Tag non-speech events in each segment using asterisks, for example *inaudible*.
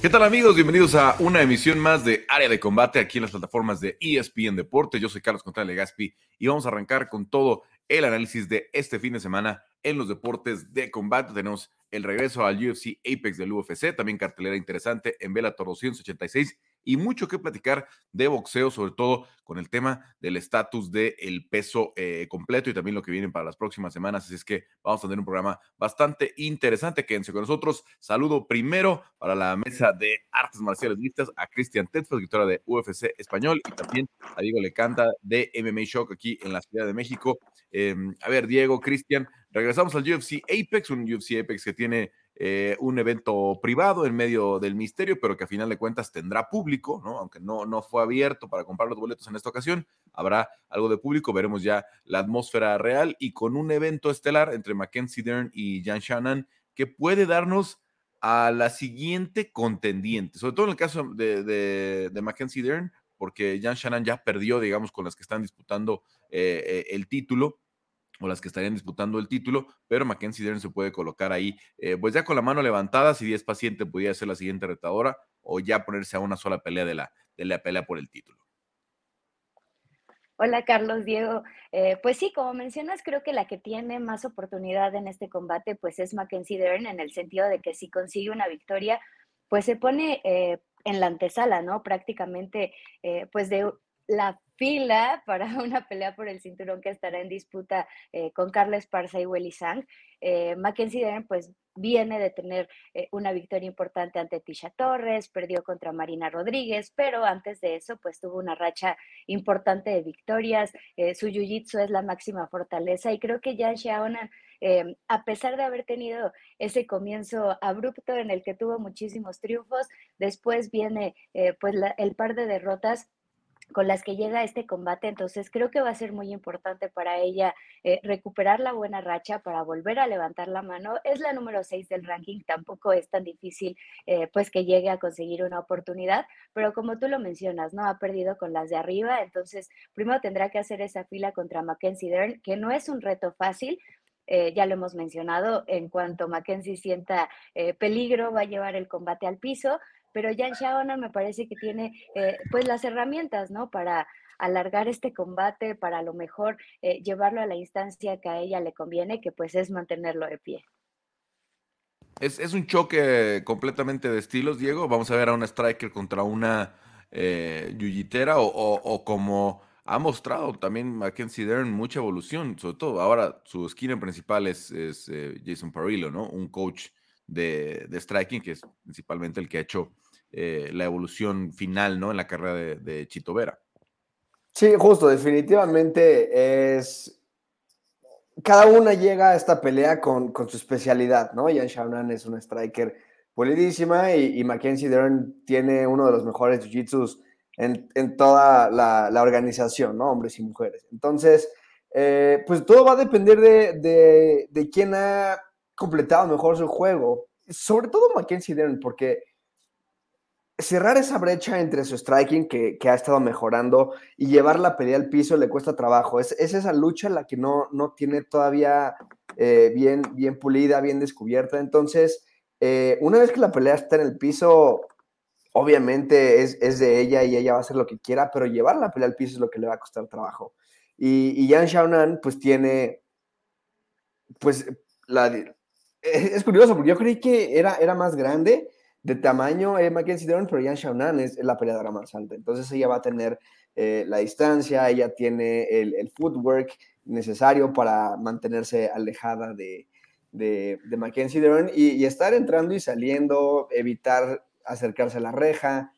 ¿Qué tal amigos? Bienvenidos a una emisión más de Área de Combate aquí en las plataformas de ESPN Deporte. Yo soy Carlos Contreras Legaspi y vamos a arrancar con todo el análisis de este fin de semana en los deportes de combate. Tenemos el regreso al UFC Apex del UFC, también cartelera interesante en Bellator 286 y mucho que platicar de boxeo, sobre todo con el tema del estatus del peso eh, completo y también lo que viene para las próximas semanas. Así es que vamos a tener un programa bastante interesante. Quédense con nosotros. Saludo primero para la mesa de artes marciales mixtas a Cristian Tetfeld, escritora de UFC Español, y también a Diego Lecanta de MMA Shock aquí en la Ciudad de México. Em, a ver, Diego, Cristian, regresamos al UFC Apex, un UFC Apex que tiene eh, un evento privado en medio del misterio, pero que a final de cuentas tendrá público, ¿no? Aunque no, no fue abierto para comprar los boletos en esta ocasión, habrá algo de público, veremos ya la atmósfera real y con un evento estelar entre Mackenzie Dern y Jan Shannon que puede darnos a la siguiente contendiente, sobre todo en el caso de, de, Mackenzie Dern, porque Jan Shannon ya perdió, digamos, con las que están disputando eh, eh, el título o las que estarían disputando el título, pero Mackenzie Dern se puede colocar ahí, eh, pues ya con la mano levantada, si es paciente, podría ser la siguiente retadora o ya ponerse a una sola pelea de la, de la pelea por el título. Hola Carlos, Diego. Eh, pues sí, como mencionas, creo que la que tiene más oportunidad en este combate pues es Mackenzie Dern en el sentido de que si consigue una victoria, pues se pone eh, en la antesala, ¿no? Prácticamente pues de la fila para *laughs* una pelea por el cinturón que estará en disputa eh, con Carles Parza y Willy Sang. Eh, Mackenzie Dern, pues viene de tener eh, una victoria importante ante Tisha Torres, perdió contra Marina Rodríguez, pero antes de eso, pues tuvo una racha importante de victorias. su jiu-jitsu es la máxima fortaleza y creo que Jan Xiaonan, a pesar de haber tenido ese comienzo abrupto en el que tuvo muchísimos triunfos, después viene pues el par de derrotas con las que llega este combate. Entonces creo que va a ser muy importante para ella eh, recuperar la buena racha para volver a levantar la mano. Es la número 6 del ranking, tampoco es tan difícil eh, pues que llegue a conseguir una oportunidad, pero como tú lo mencionas, ¿no? Ha perdido con las de arriba, entonces primero tendrá que hacer esa fila contra Mackenzie Dern, que no es un reto fácil, eh, ya lo hemos mencionado, en cuanto Mackenzie sienta peligro, va a llevar el combate al piso, pero Jan Xiaona me parece que tiene eh, pues las herramientas, ¿no? Para alargar este combate, para a lo mejor eh, llevarlo a la instancia que a ella le conviene, que pues es mantenerlo de pie. Es, un choque completamente de estilos, Diego. Vamos a ver a una striker contra una eh, yuyitera o, como ha mostrado también Mackenzie Dern mucha evolución, sobre todo ahora su esquina principal es, Jason Parillo, ¿no? Un coach de, striking, que es principalmente el que ha hecho eh, la evolución final ¿no? en la carrera de, Chito Vera. Sí, justo, definitivamente es. Cada una llega a esta pelea con, su especialidad, ¿no? Jan Shaunan es una striker pulidísima y, Mackenzie Dern tiene uno de los mejores jiu-jitsus en, toda la, organización, ¿no? Hombres y mujeres. Entonces, eh, pues todo va a depender de, de quién ha completado mejor su juego. Sobre todo Mackenzie Dern, porque cerrar esa brecha entre su striking que, ha estado mejorando y llevar la pelea al piso le cuesta trabajo. Es, esa lucha la que no, no tiene todavía eh, bien, bien pulida, bien descubierta. Entonces, eh, una vez que la pelea está en el piso, obviamente es, de ella y ella va a hacer lo que quiera, pero llevar la pelea al piso es lo que le va a costar trabajo. Y, y Yan Xiaonan, pues tiene, pues, la, es, curioso, porque yo creí que era, era más grande de tamaño eh, Mackenzie Dern, pero Yan Xiaonan es la peleadora más alta. Entonces ella va a tener eh, la distancia, ella tiene el, el, footwork necesario para mantenerse alejada de, de, de Mackenzie Dern y, estar entrando y saliendo, evitar acercarse a la reja.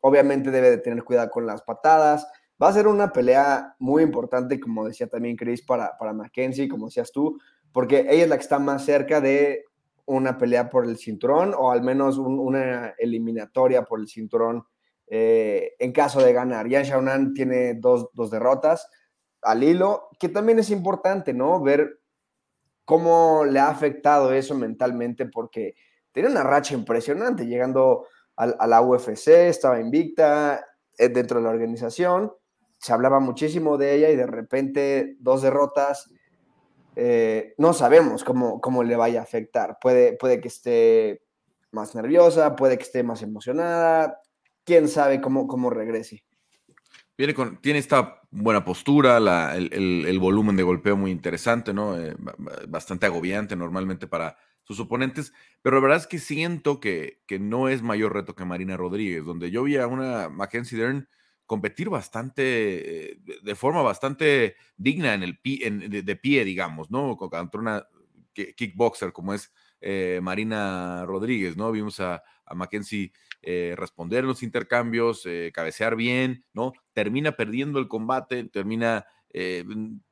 Obviamente debe de tener cuidado con las patadas. Va a ser una pelea muy importante, como decía también Chris, para, para Mackenzie, como decías tú, porque ella es la que está más cerca de una pelea por el cinturón o al menos una eliminatoria por el cinturón eh, en caso de ganar. Yan Xiaonan tiene dos, derrotas al hilo, que también es importante, ¿no? Ver cómo le ha afectado eso mentalmente, porque tiene una racha impresionante llegando a la UFC, estaba invicta eh, dentro de la organización, se hablaba muchísimo de ella y de repente dos derrotas eh, no sabemos cómo, cómo, le vaya a afectar. Puede, puede que esté más nerviosa, puede que esté más emocionada, quién sabe cómo, cómo regrese. Viene con, tiene esta buena postura, el, volumen de golpeo muy interesante, ¿no? Eh, bastante agobiante normalmente para sus oponentes, pero la verdad es que siento que, que, no es mayor reto que Marina Rodríguez, donde yo vi a una Mackenzie Dern competir bastante, eh, de forma bastante digna en el pie, en, de, pie, digamos, ¿no? Contra una kickboxer como es eh, Marina Rodríguez, ¿no? Vimos a, a Mackenzie eh, responder los intercambios, cabecear bien, ¿no? Termina perdiendo el combate, termina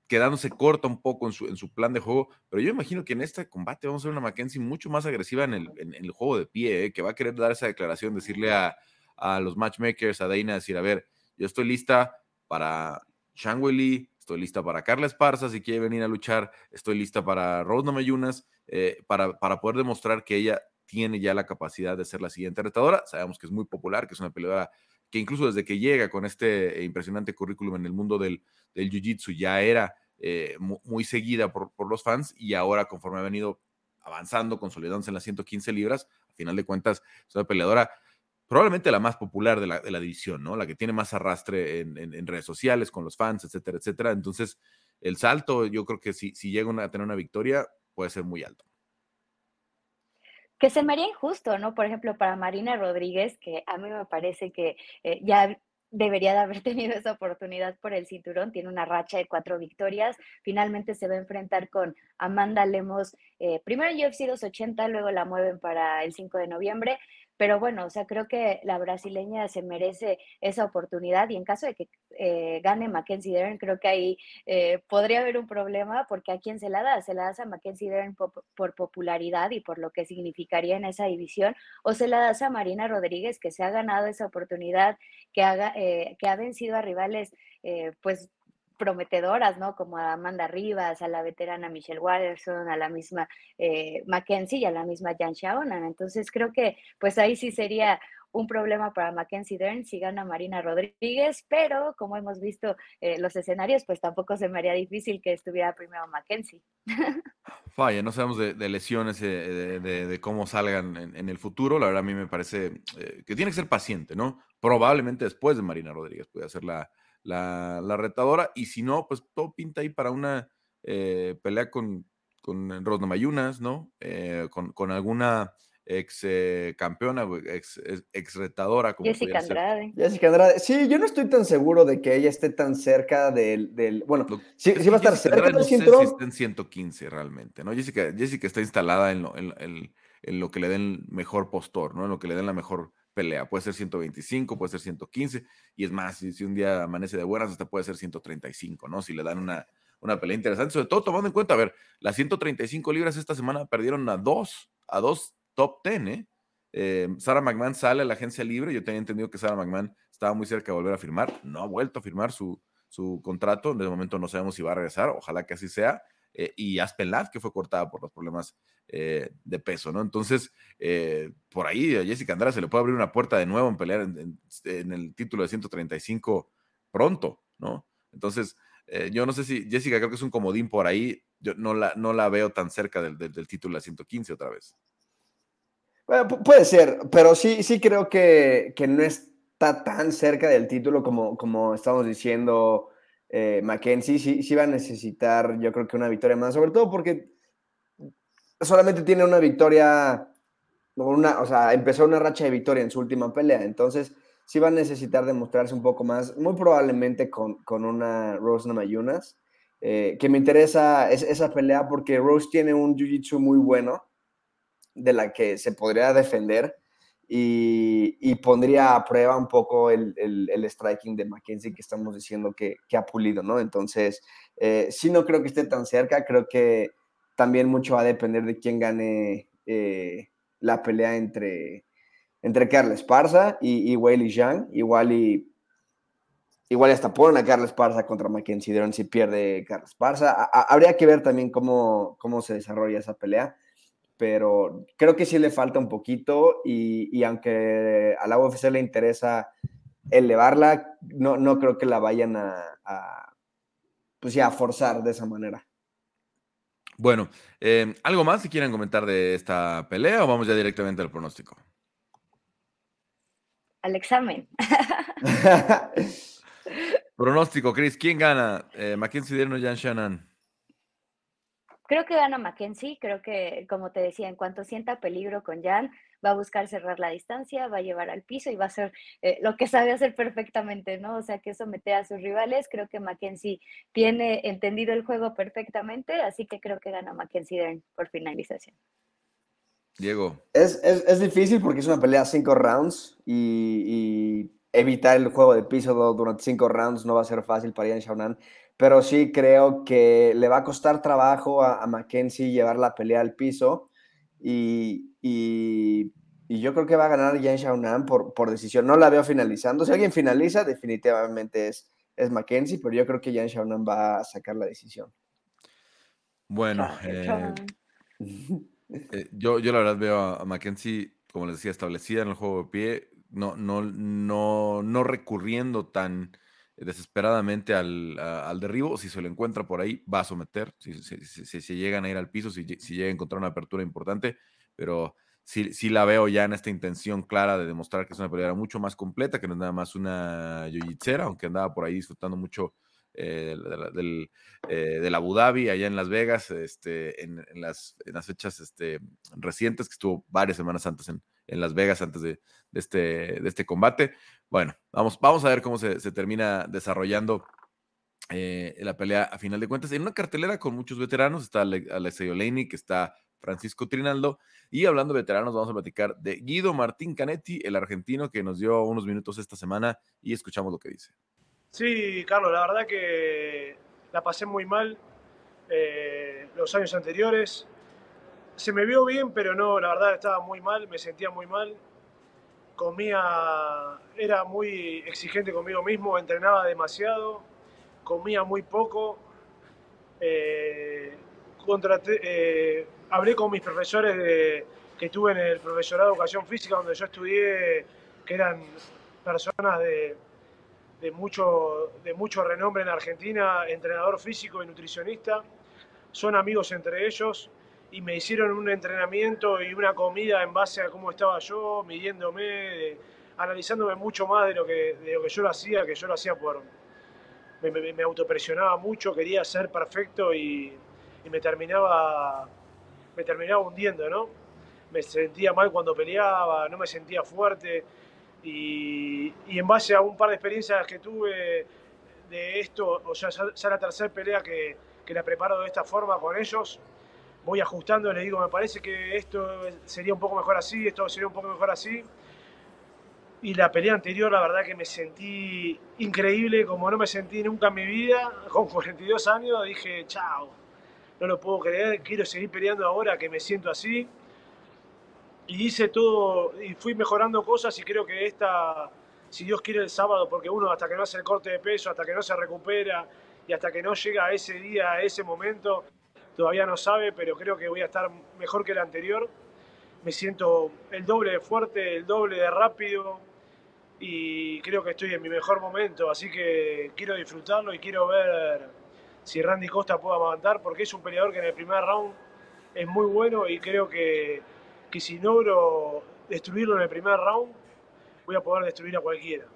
quedándose corta un poco en su, en su, plan de juego, pero yo imagino que en este combate vamos a ver una Mackenzie mucho más agresiva en el, en, el juego de pie, que va a querer dar esa declaración, decirle a, a los matchmakers, a Dana, decir, a ver, yo estoy lista para Shang Lee, estoy lista para Carla Esparza si quiere venir a luchar, estoy lista para Rose Namayunas, eh, para, para poder demostrar que ella tiene ya la capacidad de ser la siguiente retadora. Sabemos que es muy popular, que es una peleadora que incluso desde que llega con este impresionante currículum en el mundo del, del Jiu-Jitsu ya era eh, muy, seguida por, por, los fans y ahora conforme ha venido avanzando, consolidándose en las 115 libras, a final de cuentas es una peleadora probablemente la más popular de la, de la división, ¿no? La que tiene más arrastre en, redes sociales, con los fans, etcétera, etcétera. Entonces, el salto, yo creo que si, si llega a tener una victoria, puede ser muy alto. Que se me haría injusto, ¿no? Por ejemplo, para Marina Rodríguez, que a mí me parece que eh, ya debería de haber *laughs* tenido esa oportunidad por el cinturón, tiene una racha de cuatro victorias, finalmente se va a enfrentar con Amanda Lemos, eh, primero en UFC 280, luego la mueven para el 5 de noviembre, pero bueno, o sea, creo que la brasileña se merece esa oportunidad y en caso de que eh, gane Mackenzie Dern, creo que ahí eh, podría haber un problema porque a quién se la da, se la das a Mackenzie Dern por, popularidad y por lo que significaría en esa división, o se la das a Marina Rodríguez que se ha ganado esa oportunidad, que, haga, eh, que ha vencido a rivales pues prometedoras, ¿no? Como a Amanda Rivas, a la veterana Michelle Watterson, a la misma eh, Mackenzie y a la misma Jan Shaonan. Entonces creo que pues ahí sí sería un problema para Mackenzie Dern si gana Marina Rodríguez, pero como hemos visto eh, los escenarios, pues tampoco se me haría difícil que estuviera primero Mackenzie. *laughs* Vaya, no sabemos de, lesiones, eh, de, cómo salgan en, el futuro. La verdad a mí me parece que tiene que ser paciente, ¿no? Probablemente después de Marina Rodríguez puede ser la, la, retadora. Y si no, pues todo pinta ahí para una eh, pelea con, con Rosna Mayunas, ¿no? Eh, con, alguna ex eh, campeona, ex, ex, retadora. Como Jessica Andrade. Jessica Andrade. Sí, yo no estoy tan seguro de que ella esté tan cerca del. del bueno, sí, va a estar cerca del cinturón. está en 115 realmente, ¿no? Jessica, Jessica está instalada en lo, en, en lo que le den mejor postor, ¿no? En lo que le den la mejor pelea. Puede ser 125, puede ser 115, y es más, si, un día amanece de buenas, hasta puede ser 135, ¿no? Si le dan una, una pelea interesante, sobre todo tomando en cuenta, a ver, las 135 libras esta semana perdieron a dos, a dos top 10, ¿eh? eh Sarah McMahon sale a la agencia libre, yo tenía entendido que Sarah McMahon estaba muy cerca de volver a firmar, no ha vuelto a firmar su, su contrato, de momento no sabemos si va a regresar, ojalá que así sea, eh, y Aspen Ladd, que fue cortada por los problemas eh, de peso, ¿no? Entonces, eh, por ahí a Jessica Andrade se le puede abrir una puerta de nuevo en pelear en, el título de 135 pronto, ¿no? Entonces, yo no sé si Jessica creo que es un comodín por ahí, yo no la, no la veo tan cerca del, título de 115 otra vez. Bueno, puede ser, pero sí, sí creo que, que no está tan cerca del título como, como estamos diciendo eh, Mackenzie sí, va a necesitar, yo creo que una victoria más, sobre todo porque solamente tiene una victoria, o sea, empezó una racha de victoria en su última pelea, entonces sí va a necesitar demostrarse un poco más, muy probablemente con, una Rose Namayunas, eh, que me interesa es, esa pelea porque Rose tiene un jiu-jitsu muy bueno, de la que se podría defender, y, pondría a prueba un poco el, striking de Mackenzie que estamos diciendo que, ha pulido, ¿no? Entonces, eh, sí no creo que esté tan cerca, creo que también mucho va a depender de quién gane eh, la pelea entre, entre Carla Esparza y, y Weili Zhang, igual y Igual hasta ponen a Carla Esparza contra Mackenzie Dern si pierde Carla Esparza. habría que ver también cómo, cómo se desarrolla esa pelea pero creo que sí le falta un poquito y, aunque a la UFC le interesa elevarla, no, no creo que la vayan a, pues ya, a forzar de esa manera. Bueno, em, ¿algo más si quieren comentar de esta pelea o vamos ya directamente al pronóstico? Al examen. *laughs* pronóstico, Chris, ¿quién gana? Eh, ¿Mackenzie Dern o Jan Shannon? Creo que gana Mackenzie, creo que, como te decía, en cuanto sienta peligro con Jan, va a buscar cerrar la distancia, va a llevar al piso y va a hacer eh, lo que sabe hacer perfectamente, ¿no? O sea, que somete a sus rivales. Creo que Mackenzie tiene entendido el juego perfectamente, así que creo que gana Mackenzie Dern por finalización. Diego. Es, es, difícil porque es una pelea cinco rounds y, evitar el juego de piso durante cinco rounds no va a ser fácil para Ian Shaunan pero sí creo que le va a costar trabajo a, a Mackenzie llevar la pelea al piso y, y, yo creo que va a ganar Yan Xiaonan por, por decisión. No la veo finalizando. Si alguien finaliza, definitivamente es, es Mackenzie, pero yo creo que Yan Xiaonan va a sacar la decisión. Bueno, eh, *laughs* eh, yo, yo la verdad veo a, Mackenzie, como les decía, establecida en el juego de pie, no, no, no, no recurriendo tan desesperadamente al, al, derribo. Si se lo encuentra por ahí, va a someter. Si, si, llegan a ir al piso, si, si llega a encontrar una apertura importante, pero sí, la veo ya en esta intención clara de demostrar que es una pelea mucho más completa, que no es nada más una yoyicera, aunque andaba por ahí disfrutando mucho eh, del, eh, del, Abu Dhabi, allá en Las Vegas, este, en, las, en las fechas este, recientes, que estuvo varias semanas antes en, en Las Vegas, antes de, este, de este combate. Bueno, vamos, vamos a ver cómo se, termina desarrollando eh, la pelea a final de cuentas. En una cartelera con muchos veteranos está Alexei Oleinik, que está Francisco Trinaldo. Y hablando de veteranos, vamos a platicar de Guido Martín Canetti, el argentino que nos dio unos minutos esta semana y escuchamos lo que dice. Sí, Carlos, la verdad que la pasé muy mal eh, los años anteriores. Se me vio bien, pero no, la verdad estaba muy mal, me sentía muy mal. Comía, era muy exigente conmigo mismo, entrenaba demasiado, comía muy poco. Eh, eh, hablé con mis profesores que estuve en el profesorado de educación física, donde yo estudié, que eran personas de, de, mucho, de mucho renombre en Argentina, entrenador físico y nutricionista. Son amigos entre ellos y me hicieron un entrenamiento y una comida en base a cómo estaba yo, midiéndome, analizándome mucho más de lo, que, de lo que yo lo hacía, que yo lo hacía por... Me, me, autopresionaba mucho, quería ser perfecto y, y me terminaba me terminaba hundiendo, ¿no? Me sentía mal cuando peleaba, no me sentía fuerte y, en base a un par de experiencias que tuve de esto, o sea, ya la tercera pelea que, que la preparo de esta forma con ellos, voy ajustando, les digo, me parece que esto sería un poco mejor así, esto sería un poco mejor así. Y la pelea anterior, la verdad que me sentí increíble, como no me sentí nunca en mi vida, con 42 años, dije, chao, no lo puedo creer, quiero seguir peleando ahora que me siento así. Y hice todo, y fui mejorando cosas y creo que esta, si Dios quiere el sábado, porque uno hasta que no hace el corte de peso, hasta que no se recupera y hasta que no llega a ese día, a ese momento, todavía no sabe, pero creo que voy a estar mejor que el anterior. Me siento el doble de fuerte, el doble de rápido y creo que estoy en mi mejor momento, así que quiero disfrutarlo y quiero ver si Randy Costa pueda aguantar, porque es un peleador que en el primer round es muy bueno y creo que, que si logro destruirlo en el primer round, voy a poder destruir a cualquiera.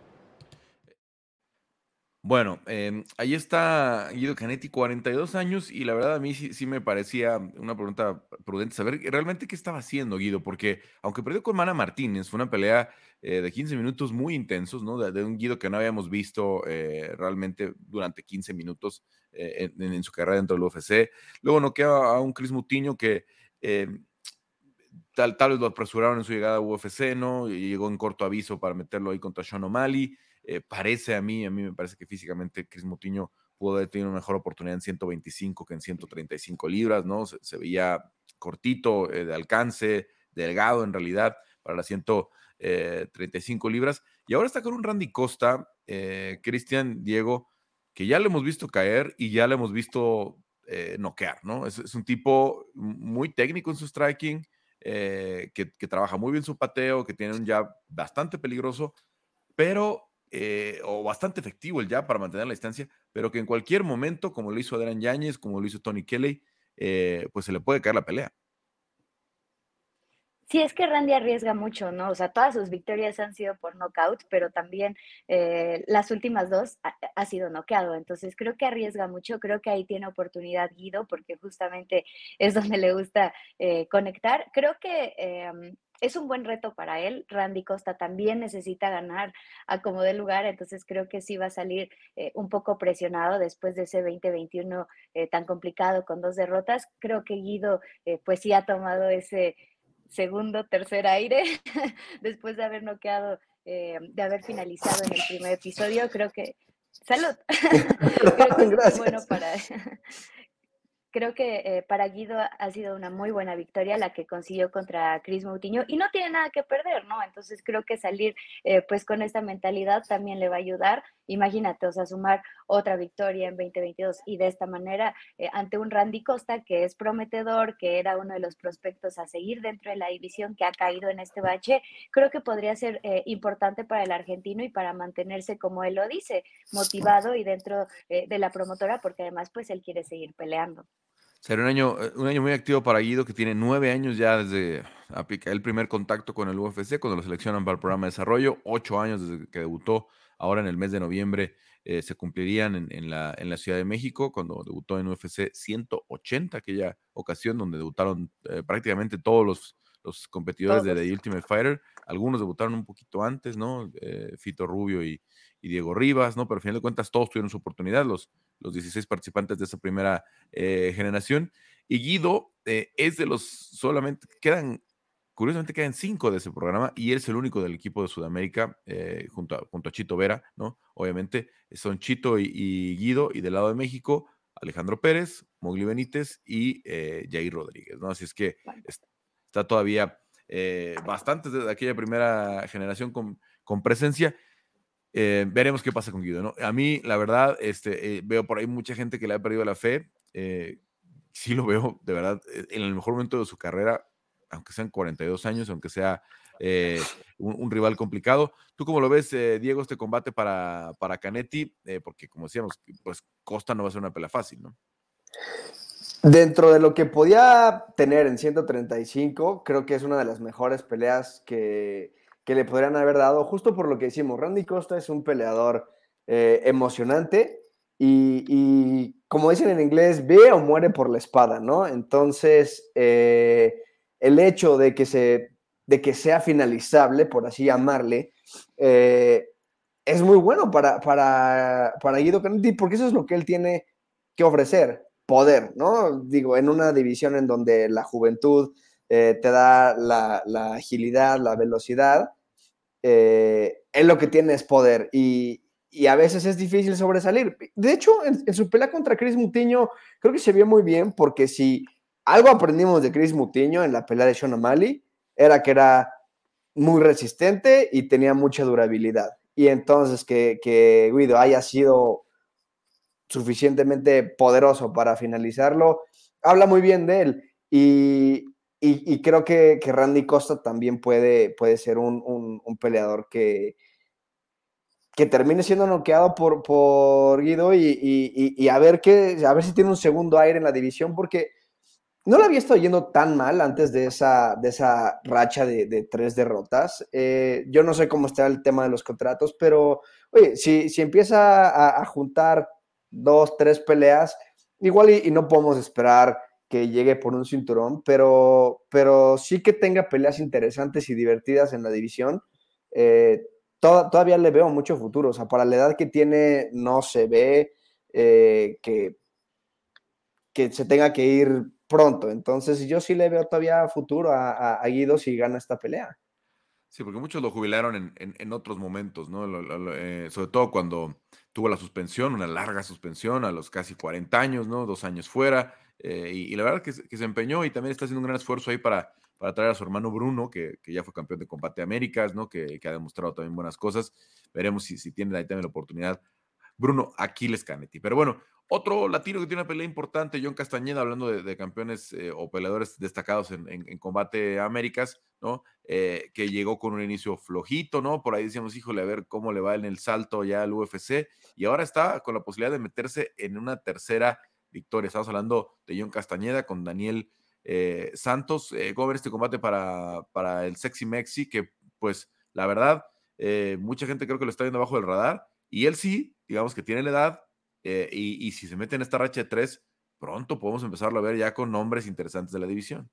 Bueno, em, ahí está Guido Canetti, 42 años, y la verdad a mí sí, sí, me parecía una pregunta prudente saber realmente qué estaba haciendo Guido, porque aunque perdió con Mana Martínez, fue una pelea eh, de 15 minutos muy intensos, ¿no? De, un Guido que no habíamos visto eh, realmente durante 15 minutos eh, en, su carrera dentro del UFC. Luego no queda a un Chris Mutiño que tal, tal vez lo apresuraron en su llegada a UFC, ¿no? Y llegó en corto aviso para meterlo ahí contra Sean O'Malley. Eh, parece a mí, a mí me parece que físicamente Chris Mutiño pudo haber tenido una mejor oportunidad en 125 que en 135 libras, ¿no? Se, veía cortito eh, de alcance, delgado en realidad para las 135 eh, libras. Y ahora está con un Randy Costa, Cristian Diego, que ya le hemos visto caer y ya le hemos visto noquear, ¿no? Es, un tipo muy técnico en su striking, que, que, trabaja muy bien su pateo, que tiene un jab bastante peligroso, pero eh, o bastante efectivo el ya para mantener la distancia, pero que en cualquier momento, como lo hizo Adrian Yáñez, como lo hizo Tony Kelly, eh, pues se le puede caer la pelea. Sí, es que Randy arriesga mucho, ¿no? O sea, todas sus victorias han sido por knockout, pero también eh, las últimas dos ha, sido noqueado. Entonces, creo que arriesga mucho. Creo que ahí tiene oportunidad Guido, porque justamente es donde le gusta conectar. Creo que em, es un buen reto para él. Randy Costa también necesita ganar a como de lugar, entonces creo que sí va a salir eh, un poco presionado después de ese 2021 tan complicado con dos derrotas. Creo que Guido, pues sí ha tomado ese segundo, tercer aire, *laughs* después de haber noqueado, eh, de haber finalizado en el primer episodio. Creo que. ¡Salud! *laughs* *laughs* Gracias. bueno para, creo que eh, para Guido ha sido una muy buena victoria la que consiguió contra Chris Moutinho y no tiene nada que perder, ¿no? Entonces creo que salir eh, pues con esta mentalidad también le va a ayudar. Imagínate, o sea, sumar otra victoria en 2022 y de esta manera eh, ante un Randy Costa que es prometedor, que era uno de los prospectos a seguir dentro de la división que ha caído en este bache, creo que podría ser importante para el argentino y para mantenerse, como él lo dice, motivado y dentro de la promotora porque además pues él quiere seguir peleando. Será un año, eh, un año muy activo para Guido, que tiene nueve años ya desde el primer contacto con el UFC, cuando lo seleccionan para el programa de desarrollo, ocho años desde que debutó, ahora en el mes de noviembre eh, se cumplirían en, la, en la Ciudad de México, cuando debutó en UFC 180, aquella ocasión donde debutaron eh, prácticamente todos los, los competidores de The Ultimate Fighter. Algunos debutaron un poquito antes, ¿no? Fito Rubio y, y Diego Rivas, ¿no? Pero al final de cuentas todos tuvieron su oportunidad, los, los 16 participantes de esa primera eh, generación. Y Guido eh, es de los solamente, quedan, curiosamente quedan cinco de ese programa y él es el único del equipo de Sudamérica eh, junto, a, junto a Chito Vera, ¿no? Obviamente son Chito y, Guido y del lado de México, Alejandro Pérez, Mogli Benítez y Jair Rodríguez, ¿no? Así es que está todavía bastante de aquella primera generación con, con presencia. Eh, veremos qué pasa con Guido, ¿no? A mí, la verdad, este, eh, veo por ahí mucha gente que le ha perdido la fe. Eh, sí lo veo, de verdad, en el mejor momento de su carrera, aunque sean 42 años, aunque sea un, rival complicado. ¿Tú cómo lo ves, Diego, este combate para, para Canetti? porque, como decíamos, pues Costa no va a ser una pela fácil, ¿no? Dentro de lo que podía tener en 135, creo que es una de las mejores peleas que, que le podrían haber dado, justo por lo que decimos, Randy Costa es un peleador eh, emocionante y, como dicen en inglés, ve o muere por la espada, ¿no? Entonces, eh, el hecho de que, se, de que sea finalizable, por así llamarle, eh, es muy bueno para, para, para Guido Canetti, porque eso es lo que él tiene que ofrecer, poder, ¿no? Digo, en una división en donde la juventud eh, te da la, agilidad, la velocidad. Eh, él lo que tiene es poder y, a veces es difícil sobresalir. De hecho, en, su pelea contra Chris Mutiño, creo que se vio muy bien porque si algo aprendimos de Chris Mutiño en la pelea de Sean O'Malley, era que era muy resistente y tenía mucha durabilidad. Y entonces que, que Guido haya sido suficientemente poderoso para finalizarlo, habla muy bien de él. Y, y, creo que, Randy Costa también puede, puede ser un, peleador que, que termine siendo noqueado por, por Guido y, a, ver qué, a ver si tiene un segundo aire en la división, porque no lo había estado yendo tan mal antes de esa, de esa racha de, tres derrotas. Eh, yo no sé cómo está el tema de los contratos, pero si, si empieza a, juntar dos, tres peleas, igual y no podemos esperar que llegue por un cinturón, pero, pero sí que tenga peleas interesantes y divertidas en la división. Eh, todavía le veo mucho futuro. O sea, para la edad que tiene, no se ve eh, que, que se tenga que ir pronto. Entonces, yo sí le veo todavía futuro a, Guido si gana esta pelea. Sí, porque muchos lo jubilaron en, otros momentos, ¿no? Eh, sobre todo cuando tuvo la suspensión, una larga suspensión a los casi 40 años, ¿no? Dos años fuera. Eh, y, la verdad que, que, se empeñó y también está haciendo un gran esfuerzo ahí para, para traer a su hermano Bruno, que, ya fue campeón de combate Américas, ¿no? Que, que, ha demostrado también buenas cosas. Veremos si, si tiene ahí también la oportunidad. Bruno Aquiles Canetti. Pero bueno, otro latino que tiene una pelea importante, John Castañeda, hablando de, campeones eh, o peleadores destacados en, combate Américas, ¿no? Eh, que llegó con un inicio flojito, ¿no? Por ahí decíamos, híjole, a ver cómo le va en el salto ya al UFC. Y ahora está con la posibilidad de meterse en una tercera victorias. Estamos hablando de John Castañeda con Daniel eh, Santos. ¿Cómo ver este combate para, para el Sexy Mexi? Que, pues, la verdad, mucha gente creo que lo está viendo bajo el radar. Y él sí, digamos que tiene la edad. Y, y si se mete en esta racha de tres, pronto podemos empezarlo a ver ya con nombres interesantes de la división.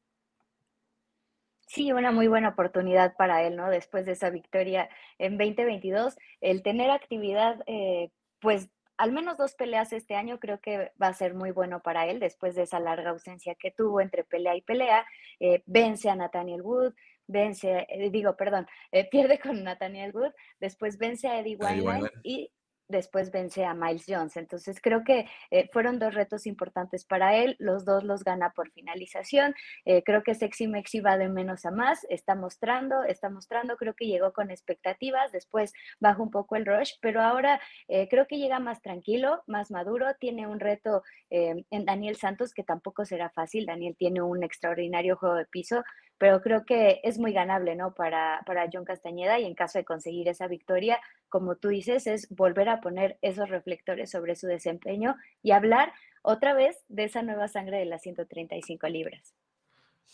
Sí, una muy buena oportunidad para él, ¿no? Después de esa victoria en 2022, el tener actividad, eh, pues al menos dos peleas este año creo que va a ser muy bueno para él después de esa larga ausencia que tuvo entre pelea y pelea. Eh, vence a Nathaniel Wood, vence, eh, digo, perdón, pierde con Nathaniel Wood, después vence a Eddie Wineland y después vence a Miles Jones. Entonces creo que eh, fueron dos retos importantes para él, los dos los gana por finalización. Eh, creo que Sexy Mexi va de menos a más, está mostrando, está mostrando, creo que llegó con expectativas, después bajó un poco el rush, pero ahora eh, creo que llega más tranquilo, más maduro, tiene un reto en Daniel Santos que tampoco será fácil, Daniel tiene un extraordinario juego de piso, pero creo que es muy ganable, ¿no? Para, para John Castañeda y en caso de conseguir esa victoria, como tú dices, es volver a poner esos reflectores sobre su desempeño y hablar otra vez de esa nueva sangre de las 135 libras.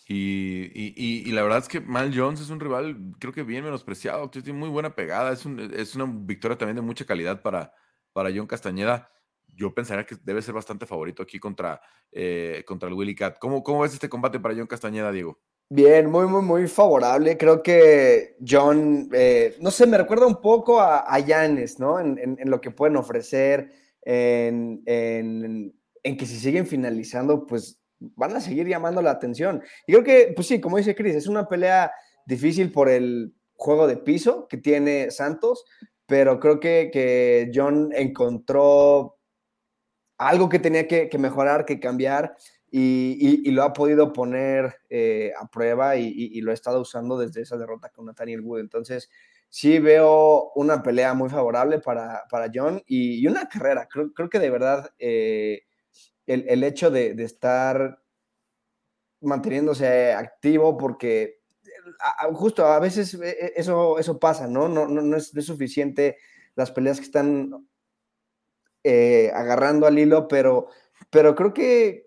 Y, y, y, la verdad es que Mal Jones es un rival, creo que bien menospreciado, tiene muy buena pegada, es, un, es una victoria también de mucha calidad para, para John Castañeda. Yo pensaría que debe ser bastante favorito aquí contra, eh, contra el Willy Cat. ¿Cómo, ¿Cómo ves este combate para John Castañeda, Diego? Bien, muy, muy, muy favorable. Creo que John, eh, no sé, me recuerda un poco a, a ¿no? En, lo que pueden ofrecer, en, que si siguen finalizando, pues van a seguir llamando la atención. Y creo que, pues sí, como dice Chris, es una pelea difícil por el juego de piso que tiene Santos, pero creo que, que John encontró algo que tenía que mejorar, que cambiar y, lo ha podido poner eh, a prueba y, lo ha estado usando desde esa derrota con Nathaniel Wood. Entonces, sí veo una pelea muy favorable para, para John y, una carrera. Creo, creo, que de verdad eh, el, el, hecho de, de, estar manteniéndose activo, porque justo a veces eh, eso, eso pasa, ¿no? No, no, no, es, suficiente las peleas que están agarrando al hilo, pero, pero creo que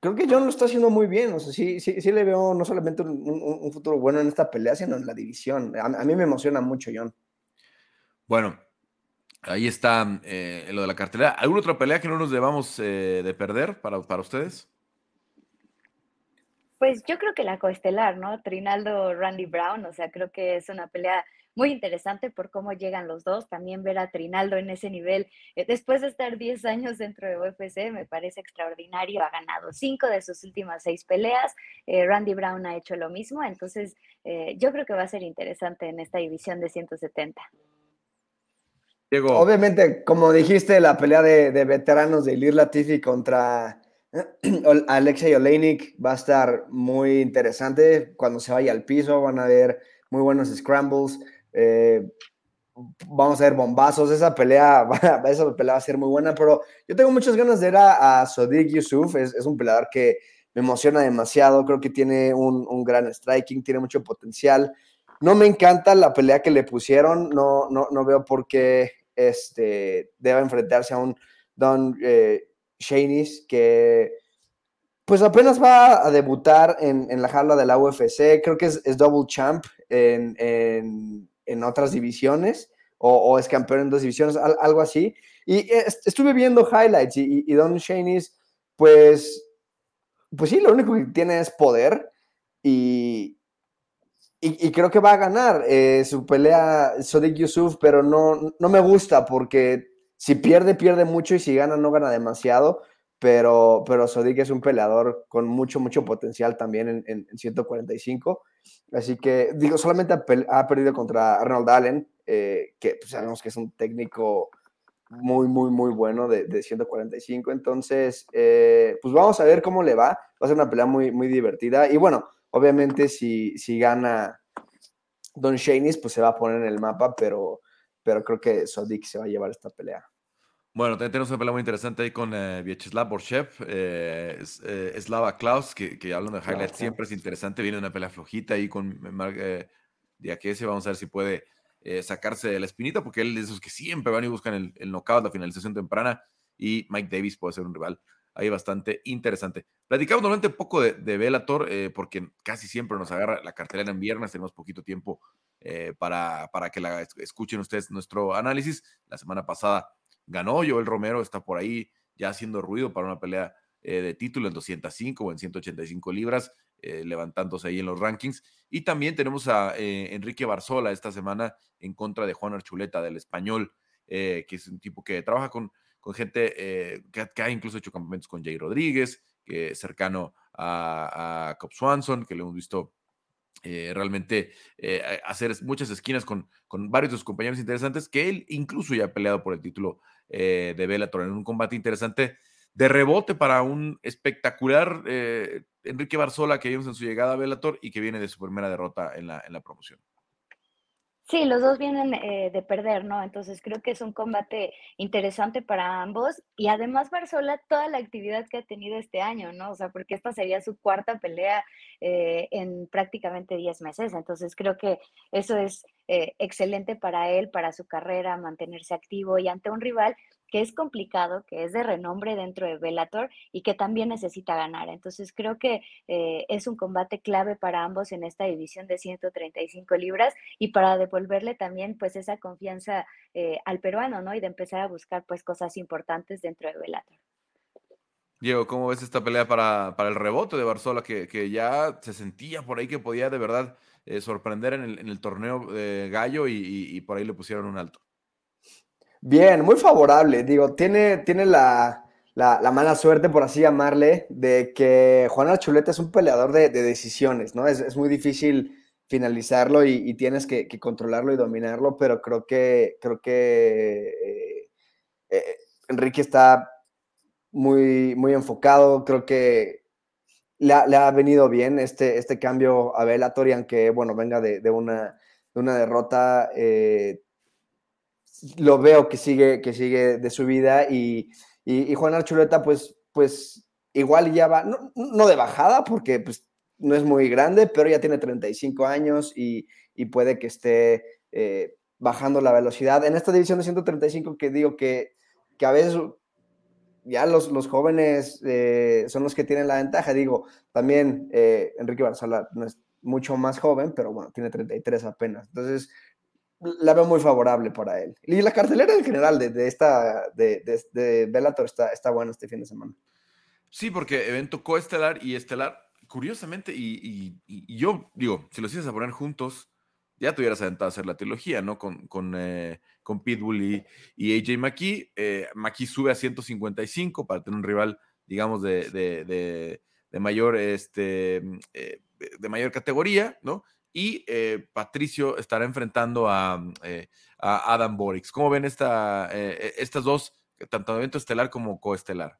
creo que John lo está haciendo muy bien. O sea, sí, sí, sí le veo no solamente un, futuro bueno en esta pelea, sino en la división. A, mí me emociona mucho, John. Bueno, ahí está eh, lo de la cartelera. ¿Alguna otra pelea que no nos debamos eh, de perder para, para ustedes? Pues yo creo que la coestelar, ¿no? Trinaldo Randy Brown, o sea, creo que es una pelea muy interesante por cómo llegan los dos. También ver a Trinaldo en ese nivel, eh, después de estar 10 años dentro de UFC, me parece extraordinario. Ha ganado cinco de sus últimas seis peleas. Eh, Randy Brown ha hecho lo mismo. Entonces, eh, yo creo que va a ser interesante en esta división de 170. Diego. Obviamente, como dijiste, la pelea de, veteranos de Ilir Latifi contra *clears throat* Alexei Oleinik va a estar muy interesante. Cuando se vaya al piso, van a haber muy buenos scrambles. Eh, vamos a ver bombazos. Esa pelea, *laughs* esa pelea va a ser muy buena, pero yo tengo muchas ganas de ver a, a Yusuf. Es, un peleador que me emociona demasiado. Creo que tiene un, gran striking, tiene mucho potencial. No me encanta la pelea que le pusieron. No, no, no veo por qué este, deba enfrentarse a un Don eh, que pues apenas va a debutar en, en, la jaula de la UFC. Creo que es, double champ en en otras divisiones o, es campeón en dos divisiones, algo así. Y estuve viendo highlights y, Don Shaney's, pues, pues sí, lo único que tiene es poder y, y, creo que va a ganar eh, su pelea Sodiq Yusuf, pero no, no me gusta porque si pierde, pierde mucho y si gana, no gana demasiado. Pero, pero Sodiq es un peleador con mucho, mucho potencial también en, en 145. Así que, digo, solamente ha, perdido contra Arnold Allen, eh, que pues, sabemos que es un técnico muy, muy, muy bueno de, de 145. Entonces, eh, pues vamos a ver cómo le va. Va a ser una pelea muy, muy divertida. Y bueno, obviamente si, si gana Don Shaneys, pues se va a poner en el mapa, pero, pero creo que Sodik se va a llevar esta pelea. Bueno, tenemos una pelea muy interesante ahí con eh, Vyacheslav Borshev, eh, eh, Slava Klaus, que, que hablando de highlights siempre es interesante. Viene una pelea flojita ahí con Mark eh, Diakese. Vamos a ver si puede sacarse de la espinita, porque él es de esos que siempre van y buscan el, el knockout, la finalización temprana. Y Mike Davis puede ser un rival ahí bastante interesante. Platicamos normalmente un poco de, de Bellator, eh, porque casi siempre nos agarra la cartelera en viernes, tenemos poquito tiempo eh, para, para que la escuchen ustedes nuestro análisis. La semana pasada ganó Joel Romero, está por ahí ya haciendo ruido para una pelea eh, de título en 205 o en 185 libras, levantándose ahí en los rankings. Y también tenemos a Enrique Barzola esta semana en contra de Juan Archuleta del español, que es un tipo que trabaja con con gente eh, que, ha incluso hecho campamentos con Jay Rodríguez, que es cercano a, a Swanson, que le hemos visto eh, realmente eh, hacer muchas esquinas con, con, varios de sus compañeros interesantes, que él incluso ya ha peleado por el título de Bellator en un combate interesante de rebote para un espectacular Enrique Barzola que vimos en su llegada a Bellator y que viene de su primera derrota en la, en la promoción. Sí, los dos vienen eh, de perder, ¿no? Entonces creo que es un combate interesante para ambos y además Barzola toda la actividad que ha tenido este año, ¿no? O sea, porque esta sería su cuarta pelea eh, en prácticamente 10 meses, entonces creo que eso es eh, excelente para él, para su carrera, mantenerse activo y ante un rival que es complicado, que es de renombre dentro de Bellator y que también necesita ganar. Entonces creo que eh, es un combate clave para ambos en esta división de 135 libras y para devolverle también pues esa confianza eh, al peruano, ¿no? Y de empezar a buscar pues cosas importantes dentro de Bellator. Diego, ¿cómo ves esta pelea para, para el rebote de Barzola que, que, ya se sentía por ahí que podía de verdad eh, sorprender en el, en el torneo Gallo y, y por ahí le pusieron un alto? Bien, muy favorable. Digo, tiene, tiene la, mala suerte, por así llamarle, de que Juan Archuleta es un peleador de, decisiones, ¿no? Es, muy difícil finalizarlo y, tienes que, controlarlo y dominarlo, pero creo que, creo que eh, eh, Enrique está muy, muy enfocado, creo que le ha, venido bien este, este cambio a Bellator aunque, bueno, venga de, una, una derrota, eh, lo veo que sigue, que sigue de su vida y, y, Juan Archuleta, pues, pues igual ya va, no, de bajada, porque pues no es muy grande, pero ya tiene 35 años y, y puede que esté eh, bajando la velocidad. En esta división de 135 que digo que, que a veces ya los, los jóvenes eh, son los que tienen la ventaja. Digo, también eh, Enrique Barzola no es mucho más joven, pero bueno, tiene 33 apenas. Entonces, la veo muy favorable para él. Y la cartelera en general de, de esta, de, de, Bellator está, está buena este fin de semana. Sí, porque evento coestelar y estelar, curiosamente, y, y, yo digo, si los ibas a poner juntos, ya te hubieras aventado a hacer la trilogía, ¿no? Con, con, eh, con Pitbull y, y, AJ McKee. Eh, McKee sube a 155 para tener un rival, digamos, de, de, de mayor, este, eh, de mayor categoría, ¿no? Y eh, Patricio estará enfrentando a, eh, Adam Borix. ¿Cómo ven esta, eh, estas dos, tanto evento estelar como coestelar?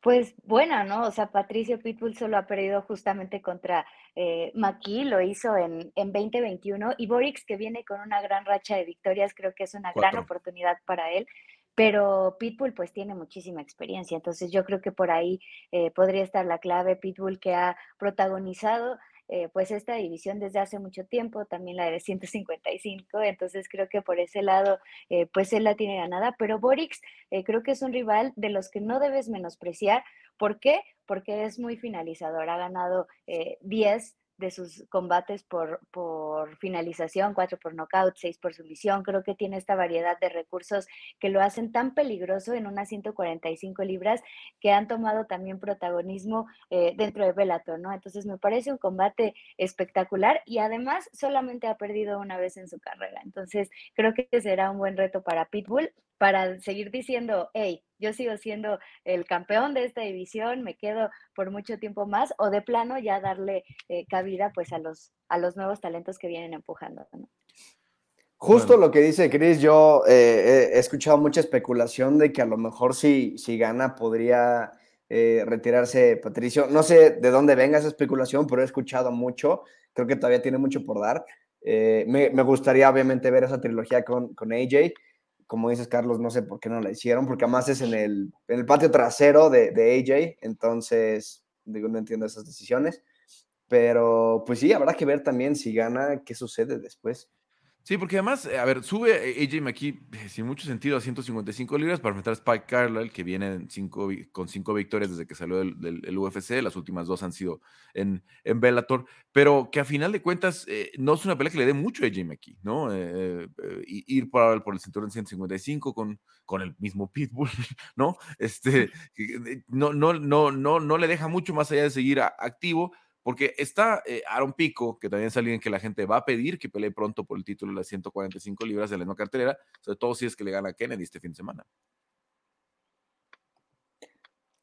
Pues buena, ¿no? O sea, Patricio Pitbull solo ha perdido justamente contra eh, Maki, lo hizo en, en 2021, y Borix, que viene con una gran racha de victorias, creo que es una gran oportunidad para él pero Pitbull pues tiene muchísima experiencia, entonces yo creo que por ahí podría estar la clave. Pitbull que ha protagonizado eh, pues esta división desde hace mucho tiempo, también la de 155, entonces creo que por ese lado eh, pues él la tiene ganada, pero Borix eh, creo que es un rival de los que no debes menospreciar. ¿Por qué? Porque es muy finalizador, ha ganado 10 de sus combates por, por finalización, cuatro por nocaut, seis por sumisión. Creo que tiene esta variedad de recursos que lo hacen tan peligroso en unas 145 libras que han tomado también protagonismo eh, dentro de Bellator, ¿no? Entonces me parece un combate espectacular y además solamente ha perdido una vez en su carrera. Entonces creo que será un buen reto para Pitbull para seguir diciendo, hey, yo sigo siendo el campeón de esta división, me quedo por mucho tiempo más, o de plano ya darle eh, cabida pues a los, a los nuevos talentos que vienen empujando. Justo lo que dice Chris, yo eh, he escuchado mucha especulación de que a lo mejor si, si gana podría eh, retirarse Patricio. No sé de dónde venga esa especulación, pero he escuchado mucho. Creo que todavía tiene mucho por dar. Me, me, gustaría obviamente ver esa trilogía con, con AJ como dices, Carlos, no sé por qué no la hicieron, porque además es en el, en el patio trasero de, de, AJ, entonces, digo, no entiendo esas decisiones, pero pues sí, habrá que ver también si gana, qué sucede después. Sí, porque además, eh, a ver, sube AJ McKee eh, sin mucho sentido a 155 libras para enfrentar a Spike Carlisle, que viene cinco, con cinco victorias desde que salió del, UFC. Las últimas dos han sido en, en Bellator, pero que a final de cuentas eh, no es una pelea que le dé mucho a AJ McKee, ¿no? ir por, por el cinturón 155 con, con el mismo Pitbull, *laughs* ¿no? Este, no, no, no, no, no le deja mucho más allá de seguir activo porque está eh, Aaron Pico, que también es alguien que la gente va a pedir que pelee pronto por el título de las 145 libras de la misma cartelera, sobre todo si es que le gana a Kennedy este fin de semana.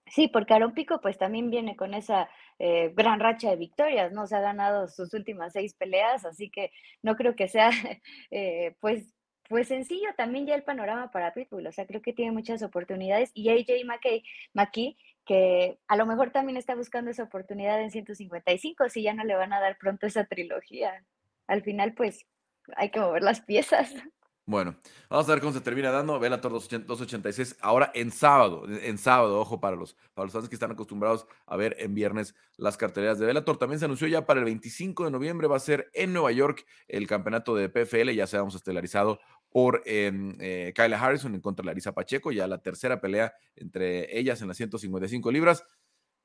Sí, porque Aaron Pico pues también viene con esa eh, gran racha de victorias, ¿no? Se ha ganado sus últimas seis peleas, así que no creo que sea *laughs* eh, pues, pues sencillo también ya el panorama para Pitbull, o sea, creo que tiene muchas oportunidades y AJ McKay, McKee que a lo mejor también está buscando esa oportunidad en 155, si ya no le van a dar pronto esa trilogía. Al final, pues, hay que mover las piezas. Bueno, vamos a ver cómo se termina dando Bellator 286 ahora en sábado, en sábado, ojo para los, para los fans que están acostumbrados a ver en viernes las carteleras de Bellator. También se anunció ya para el 25 de noviembre, va a ser en Nueva York el campeonato de PFL, ya se vamos estelarizado por eh, Kyla Harrison en contra de Larisa Pacheco, ya la tercera pelea entre ellas en las 155 libras.